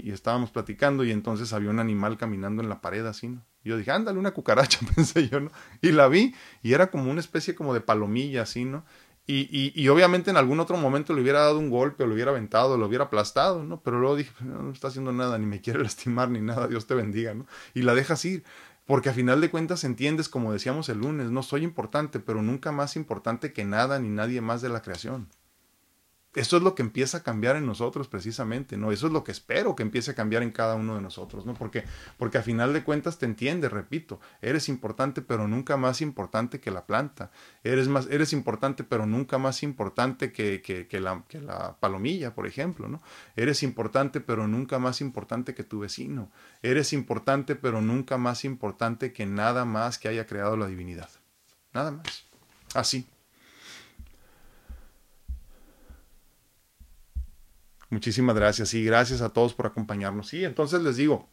y, estábamos platicando y entonces había un animal caminando en la pared así, ¿no? Y yo dije, ándale, una cucaracha, [laughs] pensé yo, ¿no? Y la vi y era como una especie como de palomilla, así, ¿no? Y, y, obviamente en algún otro momento le hubiera dado un golpe, o lo hubiera aventado, lo hubiera aplastado, ¿no? Pero luego dije, no, no está haciendo nada, ni me quiere [laughs] lastimar, ni nada, Dios te bendiga, ¿no? Y la dejas ir. Porque a final de cuentas entiendes, como decíamos el lunes, no soy importante, pero nunca más importante que nada ni nadie más de la creación. Eso es lo que empieza a cambiar en nosotros precisamente, ¿no? Eso es lo que espero que empiece a cambiar en cada uno de nosotros, ¿no? Porque, porque a final de cuentas te entiendes, repito, eres importante pero nunca más importante que la planta, eres, más, eres importante pero nunca más importante que, la, que la palomilla, por ejemplo, ¿no? Eres importante pero nunca más importante que tu vecino, eres importante pero nunca más importante que nada más que haya creado la divinidad, nada más, así. Muchísimas gracias y gracias a todos por acompañarnos. Sí, entonces les digo,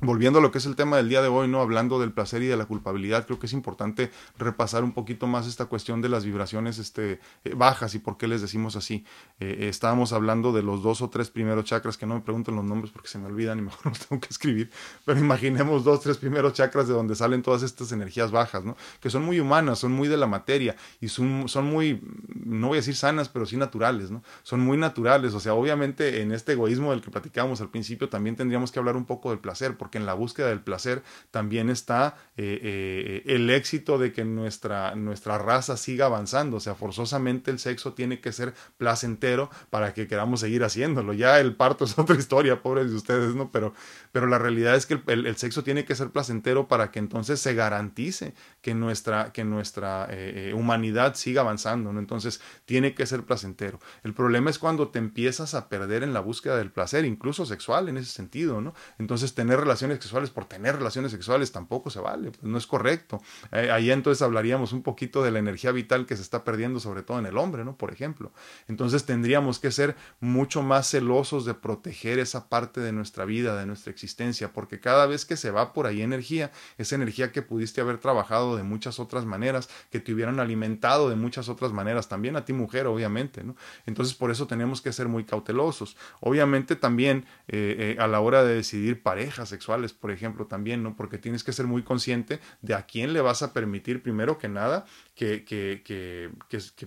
Volviendo a lo que es el tema del día de hoy, ¿no? Hablando del placer y de la culpabilidad, creo que es importante repasar un poquito más esta cuestión de las vibraciones este, eh, bajas y por qué les decimos así. Eh, eh, estábamos hablando de los dos o tres primeros chakras, que no me pregunten los nombres porque se me olvidan y [laughs] mejor los tengo que escribir, pero imaginemos dos, tres primeros chakras de donde salen todas estas energías bajas, ¿no? Que son muy humanas, son muy de la materia y son, son muy, no voy a decir sanas, pero sí naturales, ¿no? Son muy naturales, o sea, obviamente en este egoísmo del que platicábamos al principio también tendríamos que hablar un poco del placer, porque en la búsqueda del placer también está eh, eh, el éxito de que nuestra, nuestra raza siga avanzando. O sea, forzosamente el sexo tiene que ser placentero para que queramos seguir haciéndolo. Ya el parto es [laughs] otra historia, pobres de ustedes, ¿no? Pero, pero la realidad es que el, sexo tiene que ser placentero para que entonces se garantice que nuestra, que nuestra eh, humanidad siga avanzando, ¿no? Entonces tiene que ser placentero. El problema es cuando te empiezas a perder en la búsqueda del placer, incluso sexual en ese sentido, ¿no? Entonces tener relaciones sexuales por tener relaciones sexuales tampoco se vale, pues no es correcto. Eh, ahí entonces hablaríamos un poquito de la energía vital que se está perdiendo, sobre todo en el hombre, ¿no? Por ejemplo. Entonces tendríamos que ser mucho más celosos de proteger esa parte de nuestra vida, de nuestra existencia, porque cada vez que se va por ahí energía, esa energía que pudiste haber trabajado de muchas otras maneras, que te hubieran alimentado de muchas otras maneras, también a ti mujer, obviamente, ¿no? Entonces por eso tenemos que ser muy cautelosos. Obviamente también eh, eh, a la hora de decidir parejas sexuales, por ejemplo, también, ¿no? Porque tienes que ser muy consciente de a quién le vas a permitir, primero que nada, que, que, que,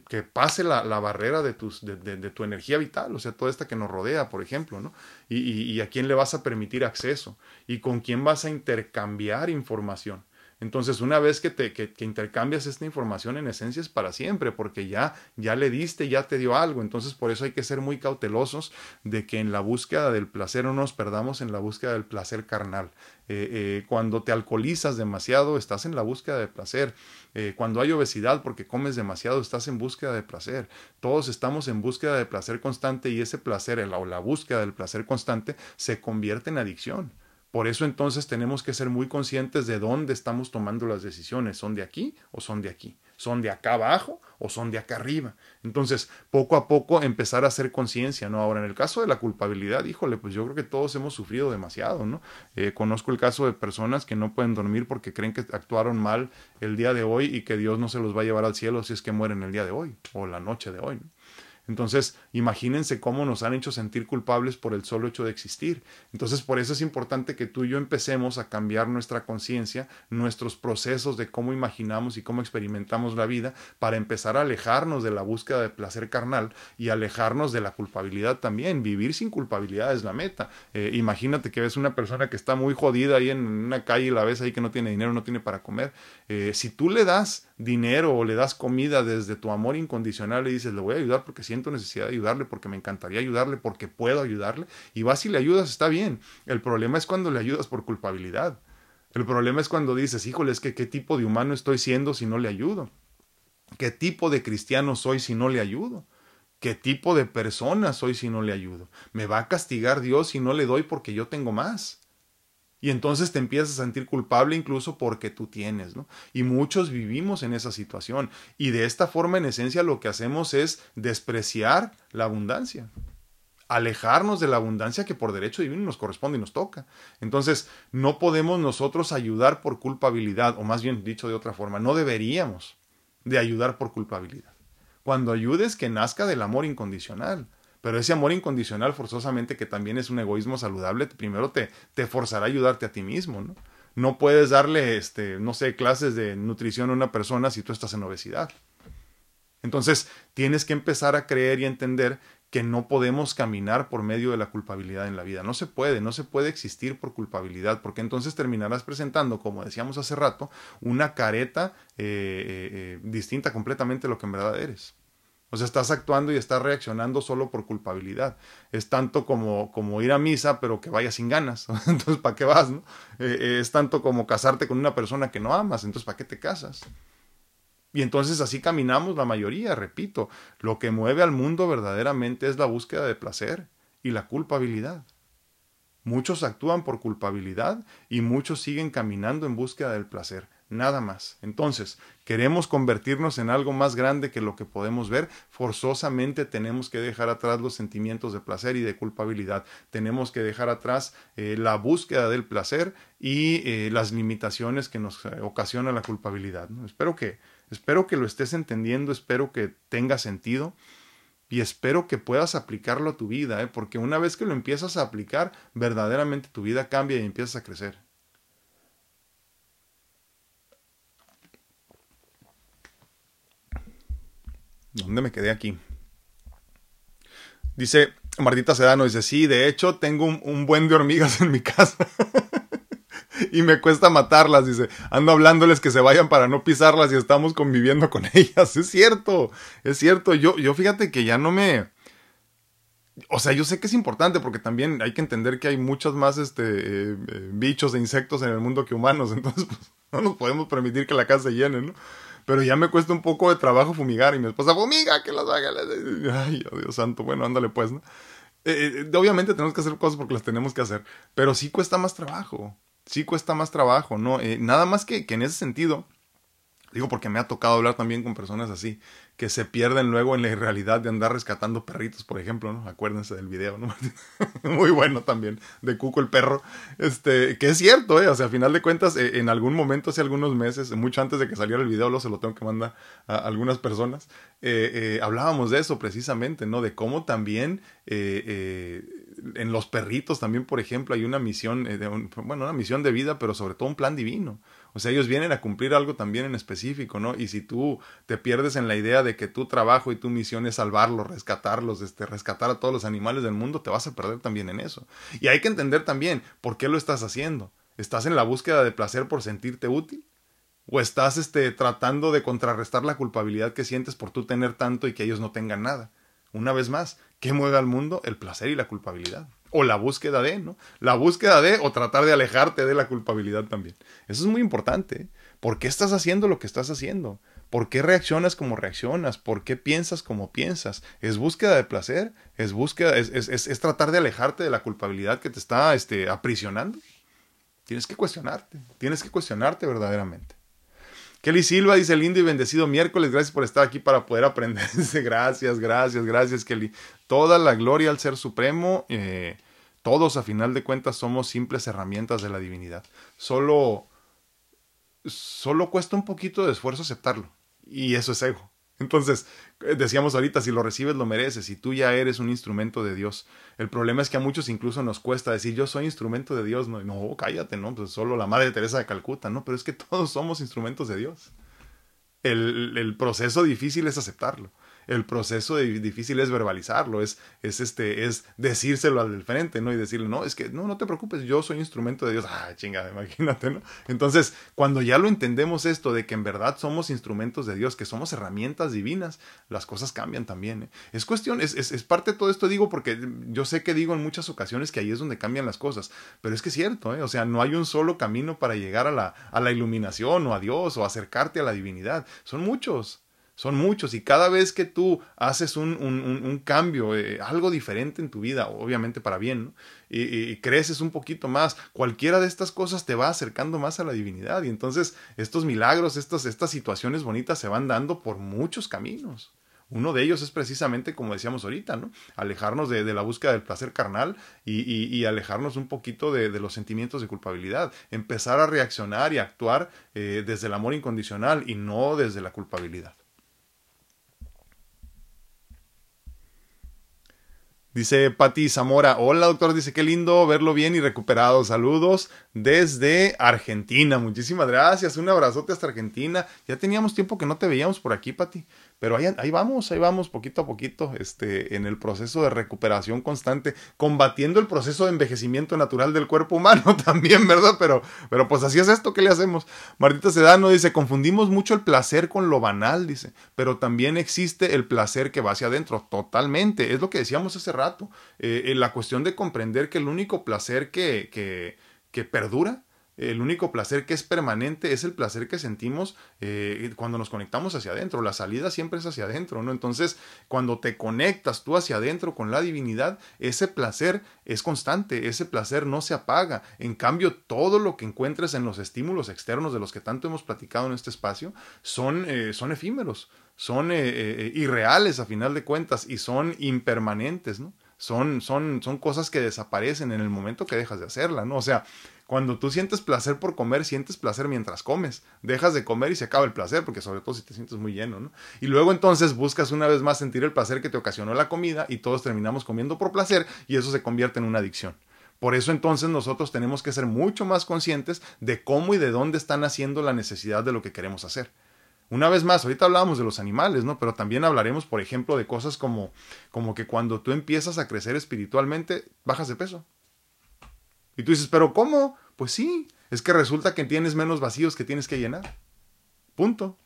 que pase la, la, barrera de, tus, de, de, tu energía vital, o sea, toda esta que nos rodea, por ejemplo, ¿no? Y, a quién le vas a permitir acceso y con quién vas a intercambiar información. Entonces, una vez que, te, que, intercambias esta información, en esencia es para siempre, porque ya, ya le diste, ya te dio algo. Entonces, por eso hay que ser muy cautelosos de que en la búsqueda del placer no nos perdamos en la búsqueda del placer carnal. Eh, eh, cuando te alcoholizas demasiado, estás en la búsqueda de placer. Eh, cuando hay obesidad porque comes demasiado, estás en búsqueda de placer. Todos estamos en búsqueda de placer constante y ese placer o la búsqueda del placer constante se convierte en adicción. Por eso entonces tenemos que ser muy conscientes de dónde estamos tomando las decisiones. ¿Son de aquí o son de aquí? ¿Son de acá abajo o son de acá arriba? Entonces, poco a poco empezar a hacer conciencia, ¿no? Ahora, en el caso de la culpabilidad, híjole, pues yo creo que todos hemos sufrido demasiado, ¿no? Eh, conozco el caso de personas que no pueden dormir porque creen que actuaron mal el día de hoy y que Dios no se los va a llevar al cielo si es que mueren el día de hoy o la noche de hoy. ¿no? Entonces, imagínense cómo nos han hecho sentir culpables por el solo hecho de existir. Entonces, por eso es importante que tú y yo empecemos a cambiar nuestra conciencia, nuestros procesos de cómo imaginamos y cómo experimentamos la vida, para empezar a alejarnos de la búsqueda de placer carnal y alejarnos de la culpabilidad también. Vivir sin culpabilidad es la meta. Eh, imagínate que ves una persona que está muy jodida ahí en una calle y la ves ahí que no tiene dinero, no tiene para comer. Eh, si tú le das dinero o le das comida desde tu amor incondicional y dices, le voy a ayudar porque siento necesidad de ayudarle, porque me encantaría ayudarle, porque puedo ayudarle, y vas y le ayudas, está bien. El problema es cuando le ayudas por culpabilidad. El problema es cuando dices, híjole, es que qué tipo de humano estoy siendo si no le ayudo. ¿Qué tipo de cristiano soy si no le ayudo? ¿Qué tipo de persona soy si no le ayudo? ¿Me va a castigar Dios si no le doy porque yo tengo más? Y entonces te empiezas a sentir culpable incluso porque tú tienes, ¿no? Y muchos vivimos en esa situación. Y de esta forma, en esencia, lo que hacemos es despreciar la abundancia. Alejarnos de la abundancia que por derecho divino nos corresponde y nos toca. Entonces, no podemos nosotros ayudar por culpabilidad, o más bien dicho de otra forma, no deberíamos de ayudar por culpabilidad. Cuando ayudes, que nazca del amor incondicional pero ese amor incondicional forzosamente que también es un egoísmo saludable, primero te, te forzará a ayudarte a ti mismo, ¿no? No puedes darle, este, no sé, clases de nutrición a una persona si tú estás en obesidad. Entonces, tienes que empezar a creer y entender que no podemos caminar por medio de la culpabilidad en la vida. No se puede, no se puede existir por culpabilidad, porque entonces terminarás presentando, como decíamos hace rato, una careta eh, eh, eh, distinta completamente a lo que en verdad eres. O sea, estás actuando y estás reaccionando solo por culpabilidad. Es tanto como, como ir a misa, pero que vayas sin ganas. [laughs] Entonces, ¿para qué vas? Eh, eh, es tanto como casarte con una persona que no amas. Entonces, ¿para qué te casas? Y entonces así caminamos la mayoría, repito. Lo que mueve al mundo verdaderamente es la búsqueda de placer y la culpabilidad. Muchos actúan por culpabilidad y muchos siguen caminando en búsqueda del placer nada más. Entonces, queremos convertirnos en algo más grande que lo que podemos ver, forzosamente tenemos que dejar atrás los sentimientos de placer y de culpabilidad. Tenemos que dejar atrás eh, la búsqueda del placer y eh, las limitaciones que nos eh, ocasiona la culpabilidad. Espero, que, espero que lo estés entendiendo, espero que tenga sentido. Y espero que puedas aplicarlo a tu vida, porque una vez que lo empiezas a aplicar, verdaderamente tu vida cambia y empiezas a crecer. ¿Dónde me quedé aquí? Dice Martita Sedano, dice, sí, de hecho tengo un, buen de hormigas en mi casa. [laughs] y me cuesta matarlas, dice. Ando hablándoles que se vayan para no pisarlas y estamos conviviendo con [laughs] ellas. Es cierto, es cierto. Yo, yo fíjate que ya no me... O sea, yo sé que es importante porque también hay que entender que hay muchos más este, eh, eh, bichos e insectos en el mundo que humanos. [laughs] Entonces, pues, no nos podemos permitir que la casa se llene, ¿no? Pero ya me cuesta un poco de trabajo fumigar y mi esposa fumiga que las haga. Ay, Dios santo, bueno, ándale pues, ¿no? Eh, eh, obviamente tenemos que hacer cosas porque las tenemos que hacer, pero sí cuesta más trabajo, sí cuesta más trabajo, ¿no? Eh, nada más que, que en ese sentido, digo porque me ha tocado hablar también con personas así, que se pierden luego en la irrealidad de andar rescatando perritos, por ejemplo, ¿no? Acuérdense del video, ¿no? [laughs] Muy bueno también, de Cuco el perro. Este, que es cierto, ¿eh? O sea, a final de cuentas, eh, en algún momento, hace algunos meses, mucho antes de que saliera el video, lo se lo tengo que mandar a algunas personas, eh, eh, hablábamos de eso precisamente, ¿no? De cómo también en los perritos también, por ejemplo, hay una misión, de bueno, una misión de vida, pero sobre todo un plan divino. O sea, ellos vienen a cumplir algo también en específico, ¿no? Y si tú te pierdes en la idea de que tu trabajo y tu misión es salvarlos, rescatarlos, este, rescatar a todos los animales del mundo, te vas a perder también en eso. Y hay que entender también por qué lo estás haciendo. ¿Estás en la búsqueda de placer por sentirte útil? ¿O estás este, tratando de contrarrestar la culpabilidad que sientes por tú tener tanto y que ellos no tengan nada? Una vez más, ¿qué mueve al mundo? El placer y la culpabilidad o la búsqueda de, ¿no? La búsqueda de o tratar de alejarte de la culpabilidad también. Eso es muy importante. ¿eh? ¿Por qué estás haciendo lo que estás haciendo? ¿Por qué reaccionas como reaccionas? ¿Por qué piensas como piensas? ¿Es búsqueda de placer? ¿Es búsqueda, es, es, es, tratar de alejarte de la culpabilidad que te está este, aprisionando? Tienes que cuestionarte, tienes que cuestionarte verdaderamente. Kelly Silva dice lindo y bendecido miércoles, gracias por estar aquí para poder aprender. [laughs] Gracias, gracias, gracias Kelly. Toda la gloria al Ser Supremo. Eh, todos a final de cuentas somos simples herramientas de la divinidad. Solo, solo cuesta un poquito de esfuerzo aceptarlo. Y eso es ego. Entonces, eh, decíamos ahorita, si lo recibes lo mereces y tú ya eres un instrumento de Dios. El problema es que a muchos incluso nos cuesta decir yo soy instrumento de Dios. No, no cállate, ¿no? Pues solo la Madre Teresa de Calcuta, ¿no? Pero es que [laughs] todos somos instrumentos de Dios. El, el proceso difícil es aceptarlo el proceso difícil es verbalizarlo, es, es, este, es decírselo al del frente, ¿no? Y decirle, no, es que, no, no te preocupes, yo soy instrumento de Dios. [laughs] Ah, chingada, imagínate, ¿no? Entonces, cuando ya lo entendemos esto de que en verdad somos instrumentos de Dios, que somos herramientas divinas, las cosas cambian también. ¿eh? Es cuestión, es, es, es, parte de todo esto, digo, porque yo sé que digo en muchas ocasiones que ahí es donde cambian las cosas, pero es que es cierto, ¿eh? O sea, no hay un solo camino para llegar a la, a la iluminación o a Dios o acercarte a la divinidad. Son muchos son muchos y cada vez que tú haces un, un, cambio, eh, algo diferente en tu vida, obviamente para bien, ¿no? y, creces un poquito más, cualquiera de estas cosas te va acercando más a la divinidad y entonces estos milagros, estas, estas situaciones bonitas se van dando por muchos caminos. Uno de ellos es precisamente, como decíamos ahorita, ¿no? Alejarnos de, de la búsqueda del placer carnal y, y, y alejarnos un poquito de, de, los sentimientos de culpabilidad. Empezar a reaccionar y actuar eh, desde el amor incondicional y no desde la culpabilidad. Dice Patti Zamora, hola doctor, dice qué lindo verlo bien y recuperado. Saludos desde Argentina. Muchísimas gracias. Un abrazote hasta Argentina. Ya teníamos tiempo que no te veíamos por aquí, Patti. Pero ahí, ahí, vamos, ahí vamos, poquito a poquito, este, en el proceso de recuperación constante, combatiendo el proceso de envejecimiento natural del cuerpo humano [laughs] también, ¿verdad? Pero, pero pues así es esto, ¿qué le hacemos? Martita Sedano dice, confundimos mucho el placer con lo banal, dice, pero también existe el placer que va hacia adentro, totalmente, es lo que decíamos hace rato, eh, la cuestión de comprender que el único placer que, que, que perdura el único placer que es permanente es el placer que sentimos eh, cuando nos conectamos hacia adentro. La salida siempre es hacia adentro, ¿no? Entonces, cuando te conectas tú hacia adentro con la divinidad, ese placer es constante, ese placer no se apaga. En cambio, todo lo que encuentres en los estímulos externos de los que tanto hemos platicado en este espacio son, eh, son efímeros, son eh, irreales a final de cuentas y son impermanentes, ¿no? Son, son, son cosas que desaparecen en el momento que dejas de hacerla, ¿no? O sea, cuando tú sientes placer por comer, sientes placer mientras comes. Dejas de comer y se acaba el placer, porque sobre todo si te sientes muy lleno, ¿no? Y luego entonces buscas una vez más sentir el placer que te ocasionó la comida y todos terminamos comiendo por placer y eso se convierte en una adicción. Por eso entonces nosotros tenemos que ser mucho más conscientes de cómo y de dónde están haciendo la necesidad de lo que queremos hacer. Una vez más, ahorita hablábamos de los animales, ¿no? Pero también hablaremos, por ejemplo, de cosas como, como que cuando tú empiezas a crecer espiritualmente, bajas de peso. Y tú dices, pero ¿cómo? Pues sí, Es que resulta que tienes menos vacíos que tienes que llenar. Punto.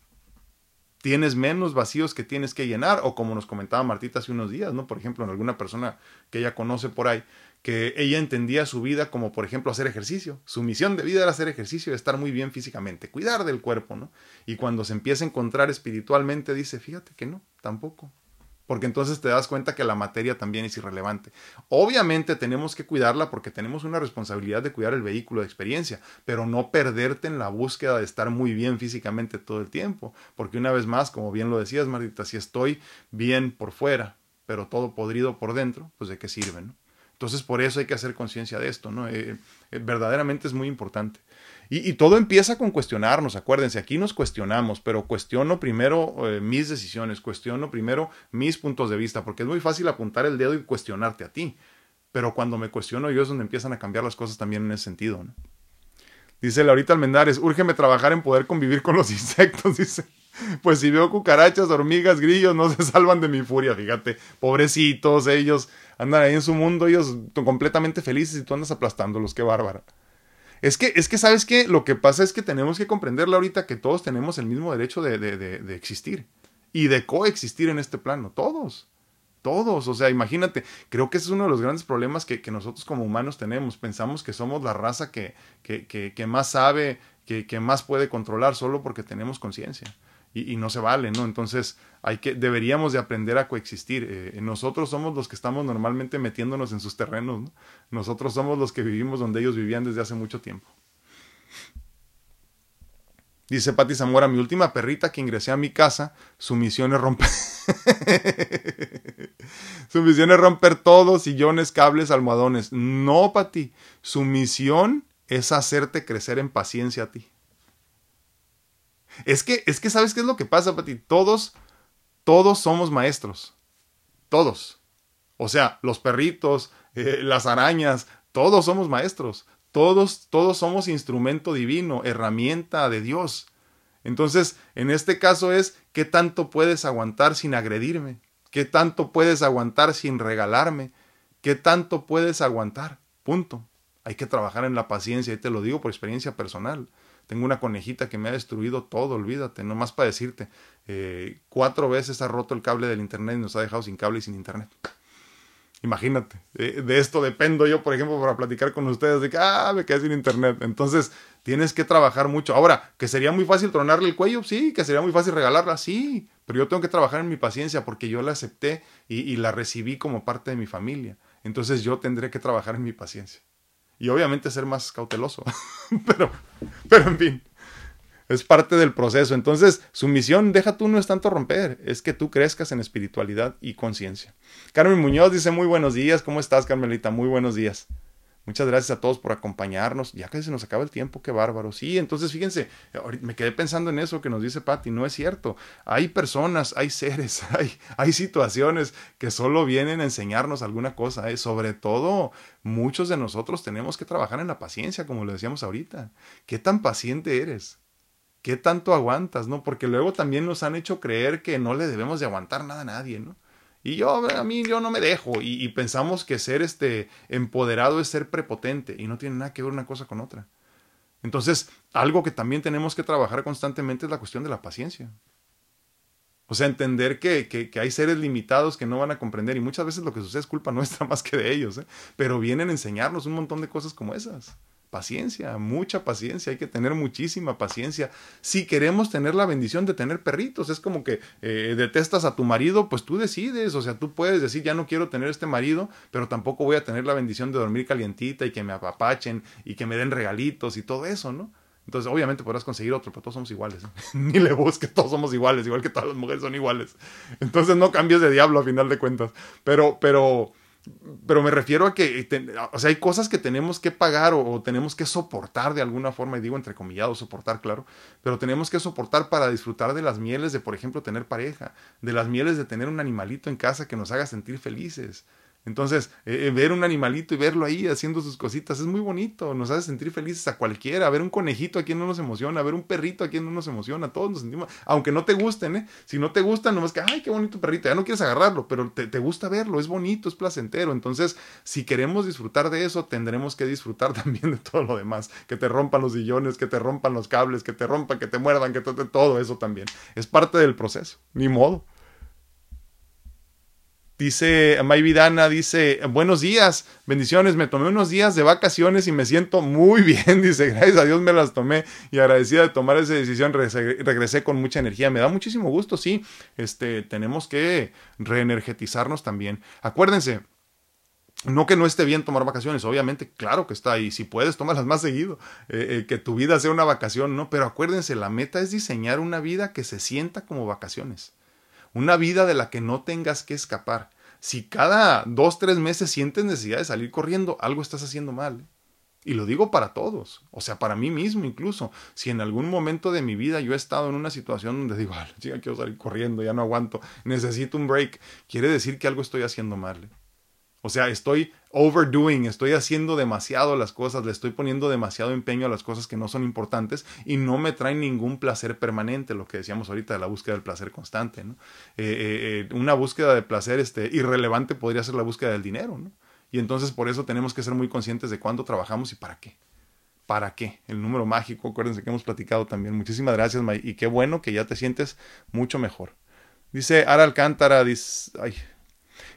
Tienes menos vacíos que tienes que llenar, o como nos comentaba Martita hace unos días, ¿no? Por ejemplo, en alguna persona que ella conoce por ahí, que ella entendía su vida como, por ejemplo, hacer ejercicio. Su misión de vida era hacer ejercicio estar muy bien físicamente, cuidar del cuerpo, ¿no? Y cuando se empieza a encontrar espiritualmente, dice, fíjate que no, tampoco porque entonces te das cuenta que la materia también es irrelevante. Obviamente tenemos que cuidarla porque tenemos una responsabilidad de cuidar el vehículo de experiencia, pero no perderte en la búsqueda de estar muy bien físicamente todo el tiempo, porque una vez más, como bien lo decías, Marita, si estoy bien por fuera, pero todo podrido por dentro, pues de qué sirve, ¿no? Entonces por eso hay que hacer conciencia de esto, ¿no? Eh, eh, verdaderamente es muy importante. Y, todo empieza con cuestionarnos, acuérdense, aquí nos cuestionamos, pero cuestiono primero eh, mis decisiones, cuestiono primero mis puntos de vista, porque es muy fácil apuntar el dedo y cuestionarte a ti, pero cuando me cuestiono yo es donde empiezan a cambiar las cosas también en ese sentido. ¿no? Dice Laurita Almendares, úrgeme trabajar en poder convivir con los [laughs] insectos, dice. Pues si veo cucarachas, hormigas, grillos, no [laughs] se salvan de mi furia, fíjate. Pobrecitos, ellos andan ahí en su mundo, ellos completamente felices y tú andas aplastándolos, qué bárbara. Es que, es que, ¿sabes qué? Lo que pasa es que tenemos que comprenderla ahorita que todos tenemos el mismo derecho de, de, de, existir y de coexistir en este plano. Todos. Todos. O sea, imagínate. Creo que ese es uno de los grandes problemas que, que nosotros como humanos tenemos. Pensamos que somos la raza que, que, que más sabe, que, más puede controlar solo porque tenemos conciencia y, no se vale, ¿no? Entonces, hay que, deberíamos de aprender a coexistir. Eh, nosotros somos los que estamos normalmente metiéndonos en sus terrenos, ¿no? Nosotros somos los que vivimos donde ellos vivían desde hace mucho tiempo. Dice Pati Zamora, mi última perrita que ingresé a mi casa, su misión es romper... [laughs] su misión es romper todos, sillones, cables, almohadones. No, Pati, su misión es hacerte crecer en paciencia a ti. Es que, es que sabes qué es lo que pasa, Pati. Todos, todos somos maestros. Todos. O sea, los perritos, eh, las arañas, todos somos maestros. Todos, todos somos instrumento divino, herramienta de Dios. Entonces, en este caso es, ¿qué tanto puedes aguantar sin agredirme? ¿Qué tanto puedes aguantar sin regalarme? ¿Qué tanto puedes aguantar? Punto. Hay que trabajar en la paciencia, y te lo digo por experiencia personal. Tengo una conejita que me ha destruido todo, olvídate, nomás para decirte. Eh, cuatro veces ha roto el cable del internet y nos ha dejado sin cable y sin internet. Imagínate, eh, de esto dependo yo, por ejemplo, para platicar con ustedes de que, ah, me quedé sin internet. Entonces, tienes que trabajar mucho. Ahora, que sería muy fácil tronarle el cuello, sí, que sería muy fácil regalarla, sí, pero yo tengo que trabajar en mi paciencia porque yo la acepté y la recibí como parte de mi familia. Entonces, yo tendré que trabajar en mi paciencia y obviamente ser más cauteloso. [laughs] pero, pero en fin, es parte del proceso. Entonces, su misión, deja tú, no es tanto romper, es que tú crezcas en espiritualidad y conciencia. Carmen Muñoz dice muy buenos días, ¿cómo estás, Carmelita? Muy buenos días. Muchas gracias a todos por acompañarnos. Ya que se nos acaba el tiempo, qué bárbaro. Sí, entonces fíjense, me quedé pensando en eso que nos dice Patti, no es cierto. Hay personas, hay seres, [laughs] hay, hay situaciones que solo vienen a enseñarnos alguna cosa. ¿eh? Sobre todo, muchos de nosotros tenemos que trabajar en la paciencia, como lo decíamos ahorita. ¿Qué tan paciente eres? ¿Qué tanto aguantas? ¿No? Porque luego también nos han hecho creer que no le debemos de aguantar nada a nadie, ¿no? Y yo, a mí, yo no me dejo. Y, pensamos que ser este empoderado es ser prepotente. Y no tiene nada que ver una cosa con otra. Entonces, algo que también tenemos que trabajar constantemente es la cuestión de la paciencia. O sea, entender que, que, hay seres limitados que no van a comprender. Y muchas veces lo que sucede es culpa [laughs] nuestra más que de ellos. ¿eh? Pero vienen a enseñarnos un montón de cosas como esas paciencia, mucha paciencia, hay que tener muchísima paciencia. Si queremos tener la bendición de tener perritos, es como que eh, detestas a tu marido, pues tú decides, o sea, tú puedes decir, ya no quiero tener este marido, pero tampoco voy a tener la bendición de dormir calientita y que me apapachen y que me den regalitos y todo eso, ¿no? Entonces, obviamente podrás conseguir otro, pero todos somos iguales. [laughs] Ni le busques, todos somos iguales, igual que todas las mujeres son iguales. Entonces, no cambies de diablo a final de cuentas. Pero, pero, pero me refiero a que, o sea, hay cosas que tenemos que pagar o, tenemos que soportar de alguna forma, y digo entrecomillado, soportar, claro, pero tenemos que soportar para disfrutar de las mieles de, por ejemplo, tener pareja, de las mieles de tener un animalito en casa que nos haga sentir felices. Entonces, eh, eh, ver un animalito y verlo ahí haciendo sus cositas es muy bonito, nos hace sentir felices a cualquiera. Ver un conejito a quien no nos emociona, ver un perrito a quien no nos emociona, todos nos sentimos, aunque no te gusten, ¿eh? Si no te gustan, nomás que, ay, qué bonito perrito, ya no quieres agarrarlo, pero te, gusta verlo, es bonito, es placentero. Entonces, si queremos disfrutar de eso, tendremos que disfrutar [laughs] también de todo lo demás. Que te rompan los sillones, que te rompan los cables, que te rompan, que te muerdan, que te, todo eso también. Es parte del proceso, ni modo. Dice May Vidana, dice, buenos días, bendiciones, me tomé unos días de vacaciones y me siento muy [laughs] bien, dice, gracias a Dios me las tomé y agradecida de tomar esa decisión, regresé, con mucha energía, me da muchísimo gusto, sí, este, tenemos que reenergetizarnos también. Acuérdense, no que no esté bien tomar vacaciones, obviamente, claro que está ahí. Si puedes, tómalas más seguido. Eh, eh, que tu vida sea una vacación, ¿no? Pero acuérdense, la meta es diseñar una vida que se sienta como vacaciones una vida de la que no tengas que escapar. Si cada dos, tres meses sientes necesidad de salir corriendo, algo estás haciendo mal. Y lo digo para todos, o sea, para mí mismo incluso. Si en algún momento de mi vida yo he estado en una situación donde digo, chica, quiero salir corriendo, ya no aguanto, necesito un break, quiere decir que algo estoy haciendo mal. O sea, estoy overdoing, estoy haciendo demasiado las cosas, le estoy poniendo demasiado empeño a las cosas que no son importantes y no me traen ningún placer permanente, lo que decíamos ahorita de la búsqueda del placer constante. ¿no? Eh, eh, eh, una búsqueda de placer este, irrelevante podría ser la búsqueda del dinero. ¿no? Y entonces por eso tenemos que ser muy conscientes de cuándo trabajamos y para qué. ¿Para qué? El número mágico, acuérdense que hemos platicado también. Muchísimas gracias, May. Y qué bueno que ya te sientes mucho mejor. Dice Ara Alcántara, dice, ay,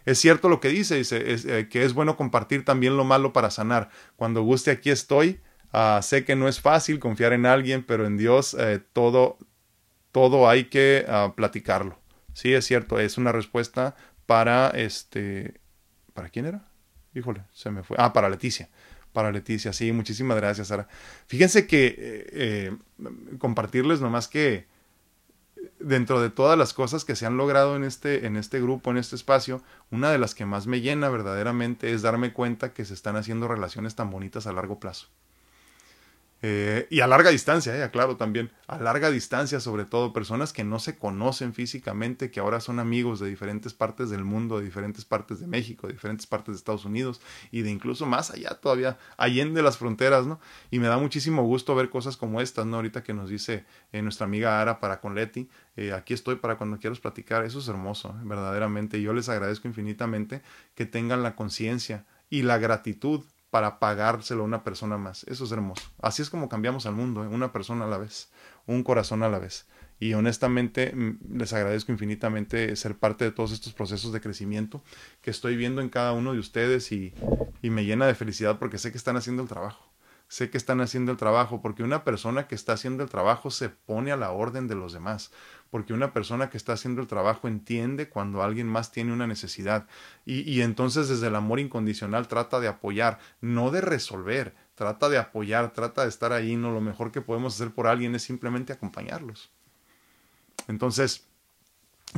es cierto lo que dice, dice eh, que es bueno compartir también lo malo para sanar. Cuando guste aquí estoy. Ah, sé que no es fácil confiar en alguien, pero en Dios eh, todo, todo hay que ah, platicarlo. Sí, es cierto, es una respuesta para este... ¿Para quién era? Híjole, se me fue. Ah, para Leticia. Para Leticia, sí, muchísimas gracias, Sara. Fíjense que eh, compartirles nomás que dentro de todas las cosas que se han logrado en este, en este grupo, en este espacio, una de las que más me llena verdaderamente es darme cuenta que se están haciendo relaciones tan bonitas a largo plazo. Eh, y a larga distancia, eh, claro también, a larga distancia sobre todo, personas que no se conocen físicamente, que ahora son amigos de diferentes partes del mundo, de diferentes partes de México, de diferentes partes de Estados Unidos y de incluso más allá todavía, allende las fronteras, ¿no? Y me da muchísimo gusto ver cosas como estas, ¿no? Ahorita que nos dice eh, nuestra amiga Ara para con Leti, eh, aquí estoy para cuando quieras platicar, eso es hermoso, verdaderamente, y yo les agradezco infinitamente que tengan la conciencia y la gratitud para pagárselo a una persona más. Eso es hermoso. Así es como cambiamos al mundo, ¿eh? una persona a la vez, un corazón a la vez. Y honestamente mm, les agradezco infinitamente ser parte de todos estos procesos de crecimiento que estoy viendo en cada uno de ustedes y, y me llena de felicidad porque sé que están haciendo el trabajo sé que están haciendo el trabajo, porque una persona que está haciendo el trabajo se pone a la orden de los demás porque una persona que está haciendo el trabajo entiende cuando alguien más tiene una necesidad y, entonces desde el amor incondicional trata de apoyar, no de resolver, trata de apoyar, trata de estar ahí, no lo mejor que podemos hacer por alguien es simplemente acompañarlos. Entonces,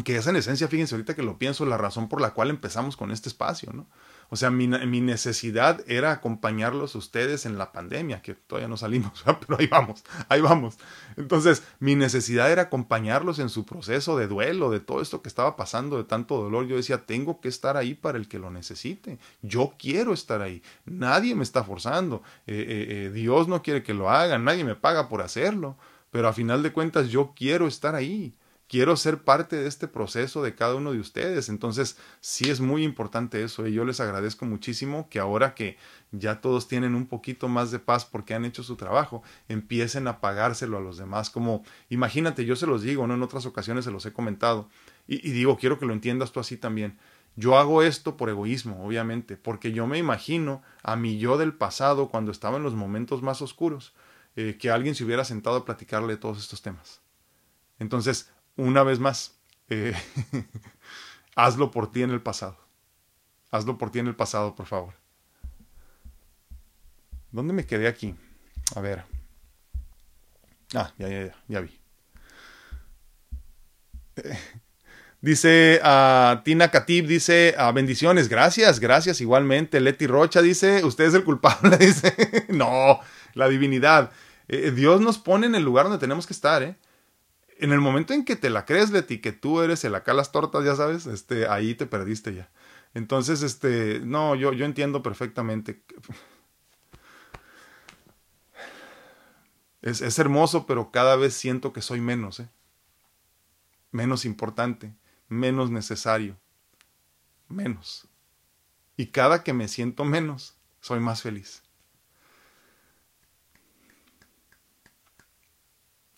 que es en esencia, fíjense ahorita que lo pienso, la razón por la cual empezamos con este espacio, ¿no? O sea, mi, necesidad era acompañarlos ustedes en la pandemia, que todavía no salimos, [laughs] pero ahí vamos, ahí vamos. Entonces, mi necesidad era acompañarlos en su proceso de duelo, de todo esto que estaba pasando, de tanto dolor. Yo decía, tengo que estar ahí para el que lo necesite. Yo quiero estar ahí. Nadie me está forzando. Eh, eh, eh, Dios no quiere que lo hagan, nadie me paga por hacerlo. Pero a final de cuentas, yo quiero estar ahí quiero ser parte de este proceso de cada uno de ustedes. Entonces, sí es muy importante eso y yo les agradezco muchísimo que ahora que ya todos tienen un poquito más de paz porque han hecho su trabajo, empiecen a pagárselo a los demás. Como, imagínate, yo se los digo, ¿no? En otras ocasiones se los he comentado y, y digo, quiero que lo entiendas tú así también. Yo hago esto por egoísmo, obviamente, porque yo me imagino a mi yo del pasado cuando estaba en los momentos más oscuros, eh, que alguien se hubiera sentado a platicarle todos estos temas. Entonces, una vez más, eh, [laughs] hazlo por ti en el pasado. Hazlo por ti en el pasado, por favor. ¿Dónde me quedé aquí? A ver. Ah, ya, ya, ya, ya vi. [laughs] dice a Tina Katib, dice a bendiciones, gracias, gracias igualmente. Leti Rocha dice, usted es el culpable, [laughs] dice, no, la divinidad. Eh, Dios nos pone en el lugar donde tenemos que estar, ¿eh? En el momento en que te la crees, Leti, que tú eres el acá las tortas, ya sabes, este, ahí te perdiste ya. Entonces, este, no, yo, yo entiendo perfectamente. Es, es, hermoso, pero cada vez siento que soy menos, ¿eh? menos importante, menos necesario, menos. Y cada que me siento menos, soy más feliz.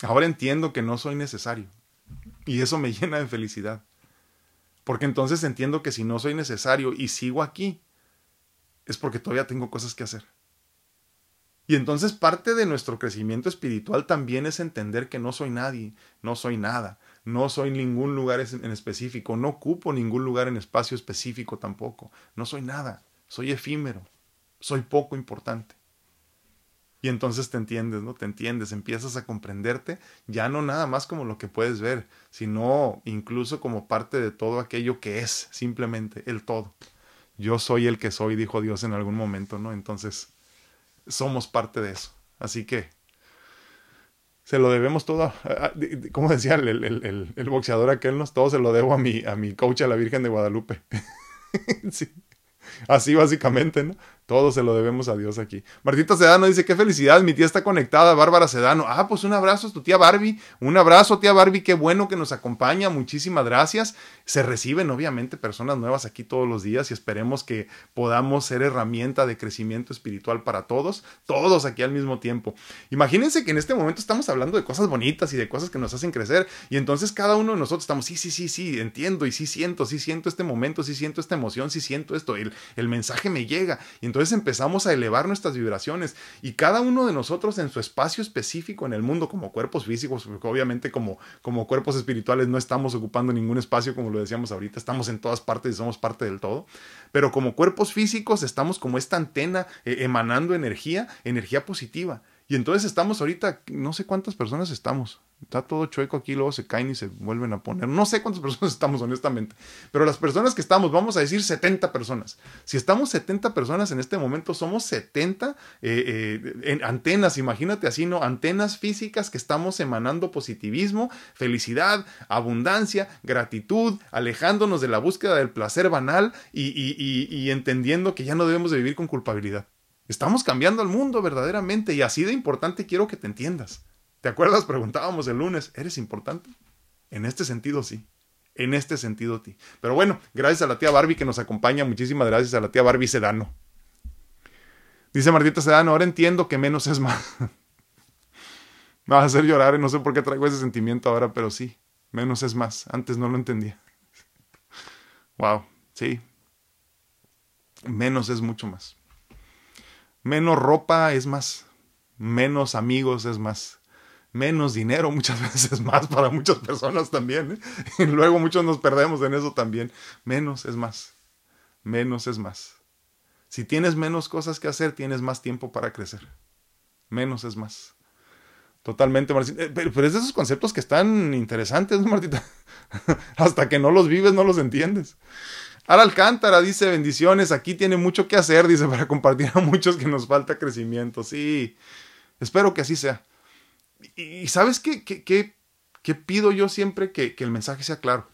Ahora entiendo que no soy necesario. Y eso me [laughs] llena de felicidad. Porque entonces entiendo que si no soy necesario y sigo aquí, es porque todavía tengo cosas que hacer. Y entonces parte de nuestro crecimiento espiritual también es entender que no soy nadie, no soy nada, no soy ningún lugar en específico, no ocupo ningún lugar en espacio específico tampoco, no soy nada, soy efímero, soy poco importante. Y entonces te entiendes, ¿no? Te entiendes, empiezas a comprenderte ya no nada más como lo que puedes ver, sino incluso como parte de todo aquello que es, simplemente el todo. Yo soy el que soy, dijo Dios en algún momento, ¿no? Entonces, somos parte de eso. Así que se lo debemos todo, como decía el, el, el, boxeador aquel, ¿no? todo se lo debo a mi, a mi coach, a la Virgen de Guadalupe. [laughs] sí. Así básicamente, ¿no? Todo se lo debemos a Dios aquí. Martita Sedano dice, qué felicidad, mi tía está conectada, Bárbara Sedano. Ah, pues un abrazo a tu tía Barbie, un abrazo tía Barbie, qué bueno que nos acompaña, muchísimas gracias. Se reciben obviamente personas nuevas aquí todos los días y esperemos que podamos ser herramienta de crecimiento espiritual para todos, todos aquí al mismo tiempo. Imagínense que en este momento estamos hablando de cosas bonitas y de cosas que nos hacen crecer y entonces cada uno de nosotros estamos, sí, sí, sí, sí, entiendo y sí siento, sí siento este momento, sí siento esta emoción, sí siento esto, el, el mensaje me llega y entonces entonces empezamos a elevar nuestras vibraciones y cada uno de nosotros en su espacio específico en el mundo como cuerpos físicos, porque obviamente como, como cuerpos espirituales no estamos ocupando ningún espacio como lo decíamos ahorita, estamos en todas partes y somos parte del todo, pero como cuerpos físicos estamos como esta antena eh, emanando energía, energía positiva. Y entonces estamos ahorita, no sé cuántas personas estamos, Está todo chueco aquí, luego se caen y se vuelven a poner. No sé cuántas [laughs] personas estamos, honestamente. Pero las personas que estamos, vamos a decir 70 personas. Si estamos 70 personas en este momento, somos 70 eh, eh, en antenas, imagínate así, ¿no? Antenas físicas que estamos emanando positivismo, felicidad, abundancia, gratitud, alejándonos de la búsqueda del placer banal y, y entendiendo que ya no debemos de vivir con culpabilidad. Estamos cambiando al mundo verdaderamente y así de importante quiero que te entiendas. ¿Te acuerdas? Preguntábamos el lunes, ¿eres importante? En este sentido sí. En este sentido sí. Pero bueno, gracias a la tía Barbie que nos acompaña. Muchísimas gracias a la tía Barbie Sedano. Dice Martita Sedano, ahora entiendo que menos es más. [laughs] Me vas a hacer llorar y no sé por qué traigo ese sentimiento ahora, pero sí, menos es más. Antes no lo entendía. [laughs] Wow, sí. Menos es mucho más. Menos ropa es más. Menos amigos es más menos dinero, [laughs] muchas veces más para muchas personas también. ¿eh? Y luego muchos nos perdemos en eso también. Menos es más. Menos es más. Si tienes menos cosas que hacer, tienes más tiempo para crecer. Menos es más. Totalmente, Martín. Eh, pero, es de esos conceptos que están interesantes, ¿no, Martita? [laughs] Hasta que no los vives, no los entiendes. Ara Alcántara dice bendiciones, aquí tiene mucho que hacer, dice, para compartir a muchos que nos falta crecimiento. Sí, espero que así sea. Y, ¿sabes qué, qué, pido yo siempre? Que el mensaje sea claro.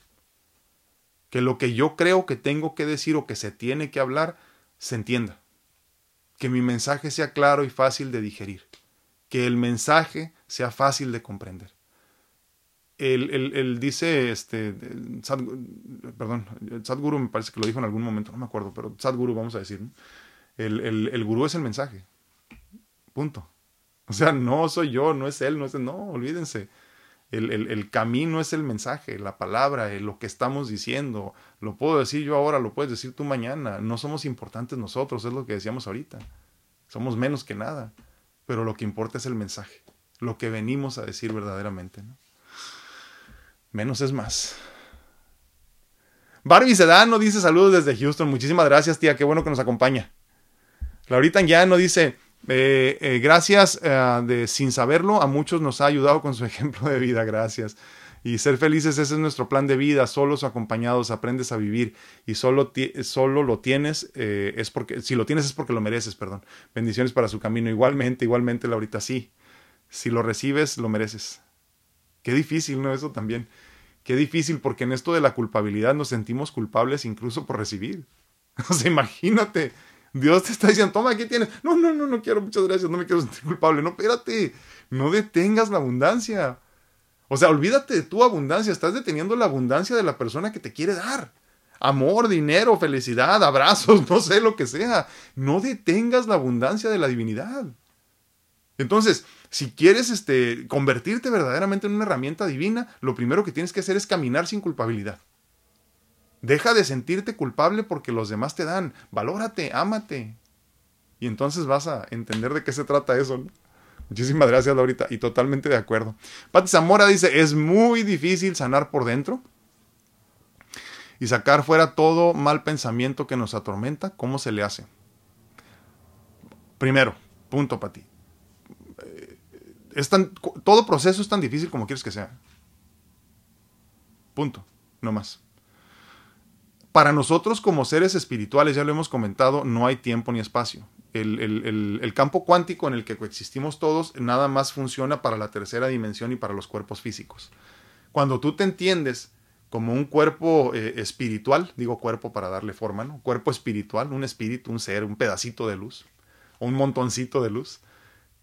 Que lo que yo creo que tengo que decir o que se tiene que hablar, se entienda. Que mi mensaje sea claro y fácil de digerir. Que el mensaje sea fácil de comprender. Él, dice, este, perdón, Sadhguru me parece que lo dijo en algún momento, no me acuerdo, pero Sadhguru vamos a decir, el, el, el gurú es el mensaje. Punto. O sea, no soy yo, no es él, no es él, no, olvídense. El, el, el, camino es el mensaje, la palabra, lo que estamos diciendo. Lo puedo decir yo ahora, lo puedes decir tú mañana. No somos importantes nosotros, es lo que decíamos ahorita. Somos menos que nada. Pero lo que importa es el mensaje, lo que venimos a decir verdaderamente. ¿no? Menos es más. Barbie Sedano dice saludos desde Houston. Muchísimas gracias, tía. Qué bueno que nos acompaña. Laurita no dice, eh, eh, gracias eh, de sin saberlo, a muchos nos ha ayudado con su [laughs] ejemplo de vida, gracias. Y ser felices, ese es nuestro plan de vida, solos o acompañados, aprendes a vivir y solo, solo lo tienes, es porque, si lo tienes es porque lo mereces, perdón. Bendiciones para su camino. Igualmente, igualmente, Laurita, sí. Si lo recibes, lo mereces. Qué difícil, ¿no? Eso también. Qué difícil porque en esto de la culpabilidad nos sentimos culpables incluso por recibir. [laughs] O sea, imagínate, Dios te está diciendo, toma, aquí tienes. No, no, no, no quiero, muchas gracias, no me quiero sentir culpable. No, espérate, no detengas la abundancia. O sea, olvídate de tu abundancia, estás deteniendo la abundancia de la persona que te quiere dar. Amor, dinero, felicidad, abrazos, [laughs] no sé lo que sea. No detengas la abundancia de la divinidad. Entonces, si quieres este, convertirte verdaderamente en una herramienta divina, lo primero que tienes que hacer es caminar sin culpabilidad. Deja de sentirte culpable porque los demás te dan. Valórate, ámate. Y entonces vas a entender de qué se trata eso. Muchísimas gracias, Laurita. Y totalmente de acuerdo. Pati Zamora dice, es muy difícil sanar por dentro y sacar fuera todo mal pensamiento que nos atormenta. ¿Cómo se le hace? Primero, punto para es todo proceso es tan difícil como quieres que sea. Punto, no más. Para nosotros como seres espirituales, ya lo hemos comentado, no hay tiempo ni espacio. El, el, campo cuántico en el que coexistimos todos nada más funciona para la tercera dimensión y para los cuerpos físicos. Cuando tú te entiendes como un cuerpo eh, espiritual, digo cuerpo para darle forma, ¿no? Cuerpo espiritual, un espíritu, un ser, un pedacito de luz, un montoncito de luz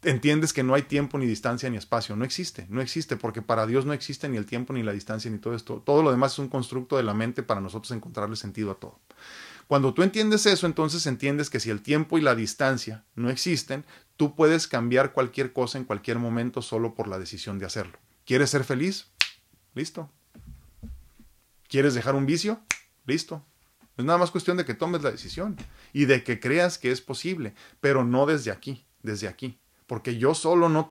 entiendes que no hay tiempo, ni distancia, ni espacio. No existe, no existe, porque para Dios no existe ni el tiempo, ni la distancia, ni todo esto. Todo lo demás es un constructo de la mente para nosotros encontrarle sentido a todo. Cuando tú entiendes eso, entonces entiendes que si el tiempo y la distancia no existen, tú puedes cambiar cualquier cosa en cualquier momento solo por la decisión de hacerlo. ¿Quieres ser feliz? Listo. ¿Quieres dejar un vicio? Listo. Es nada más cuestión de que tomes la decisión y de que creas que es posible, pero no desde aquí, desde aquí porque yo solo no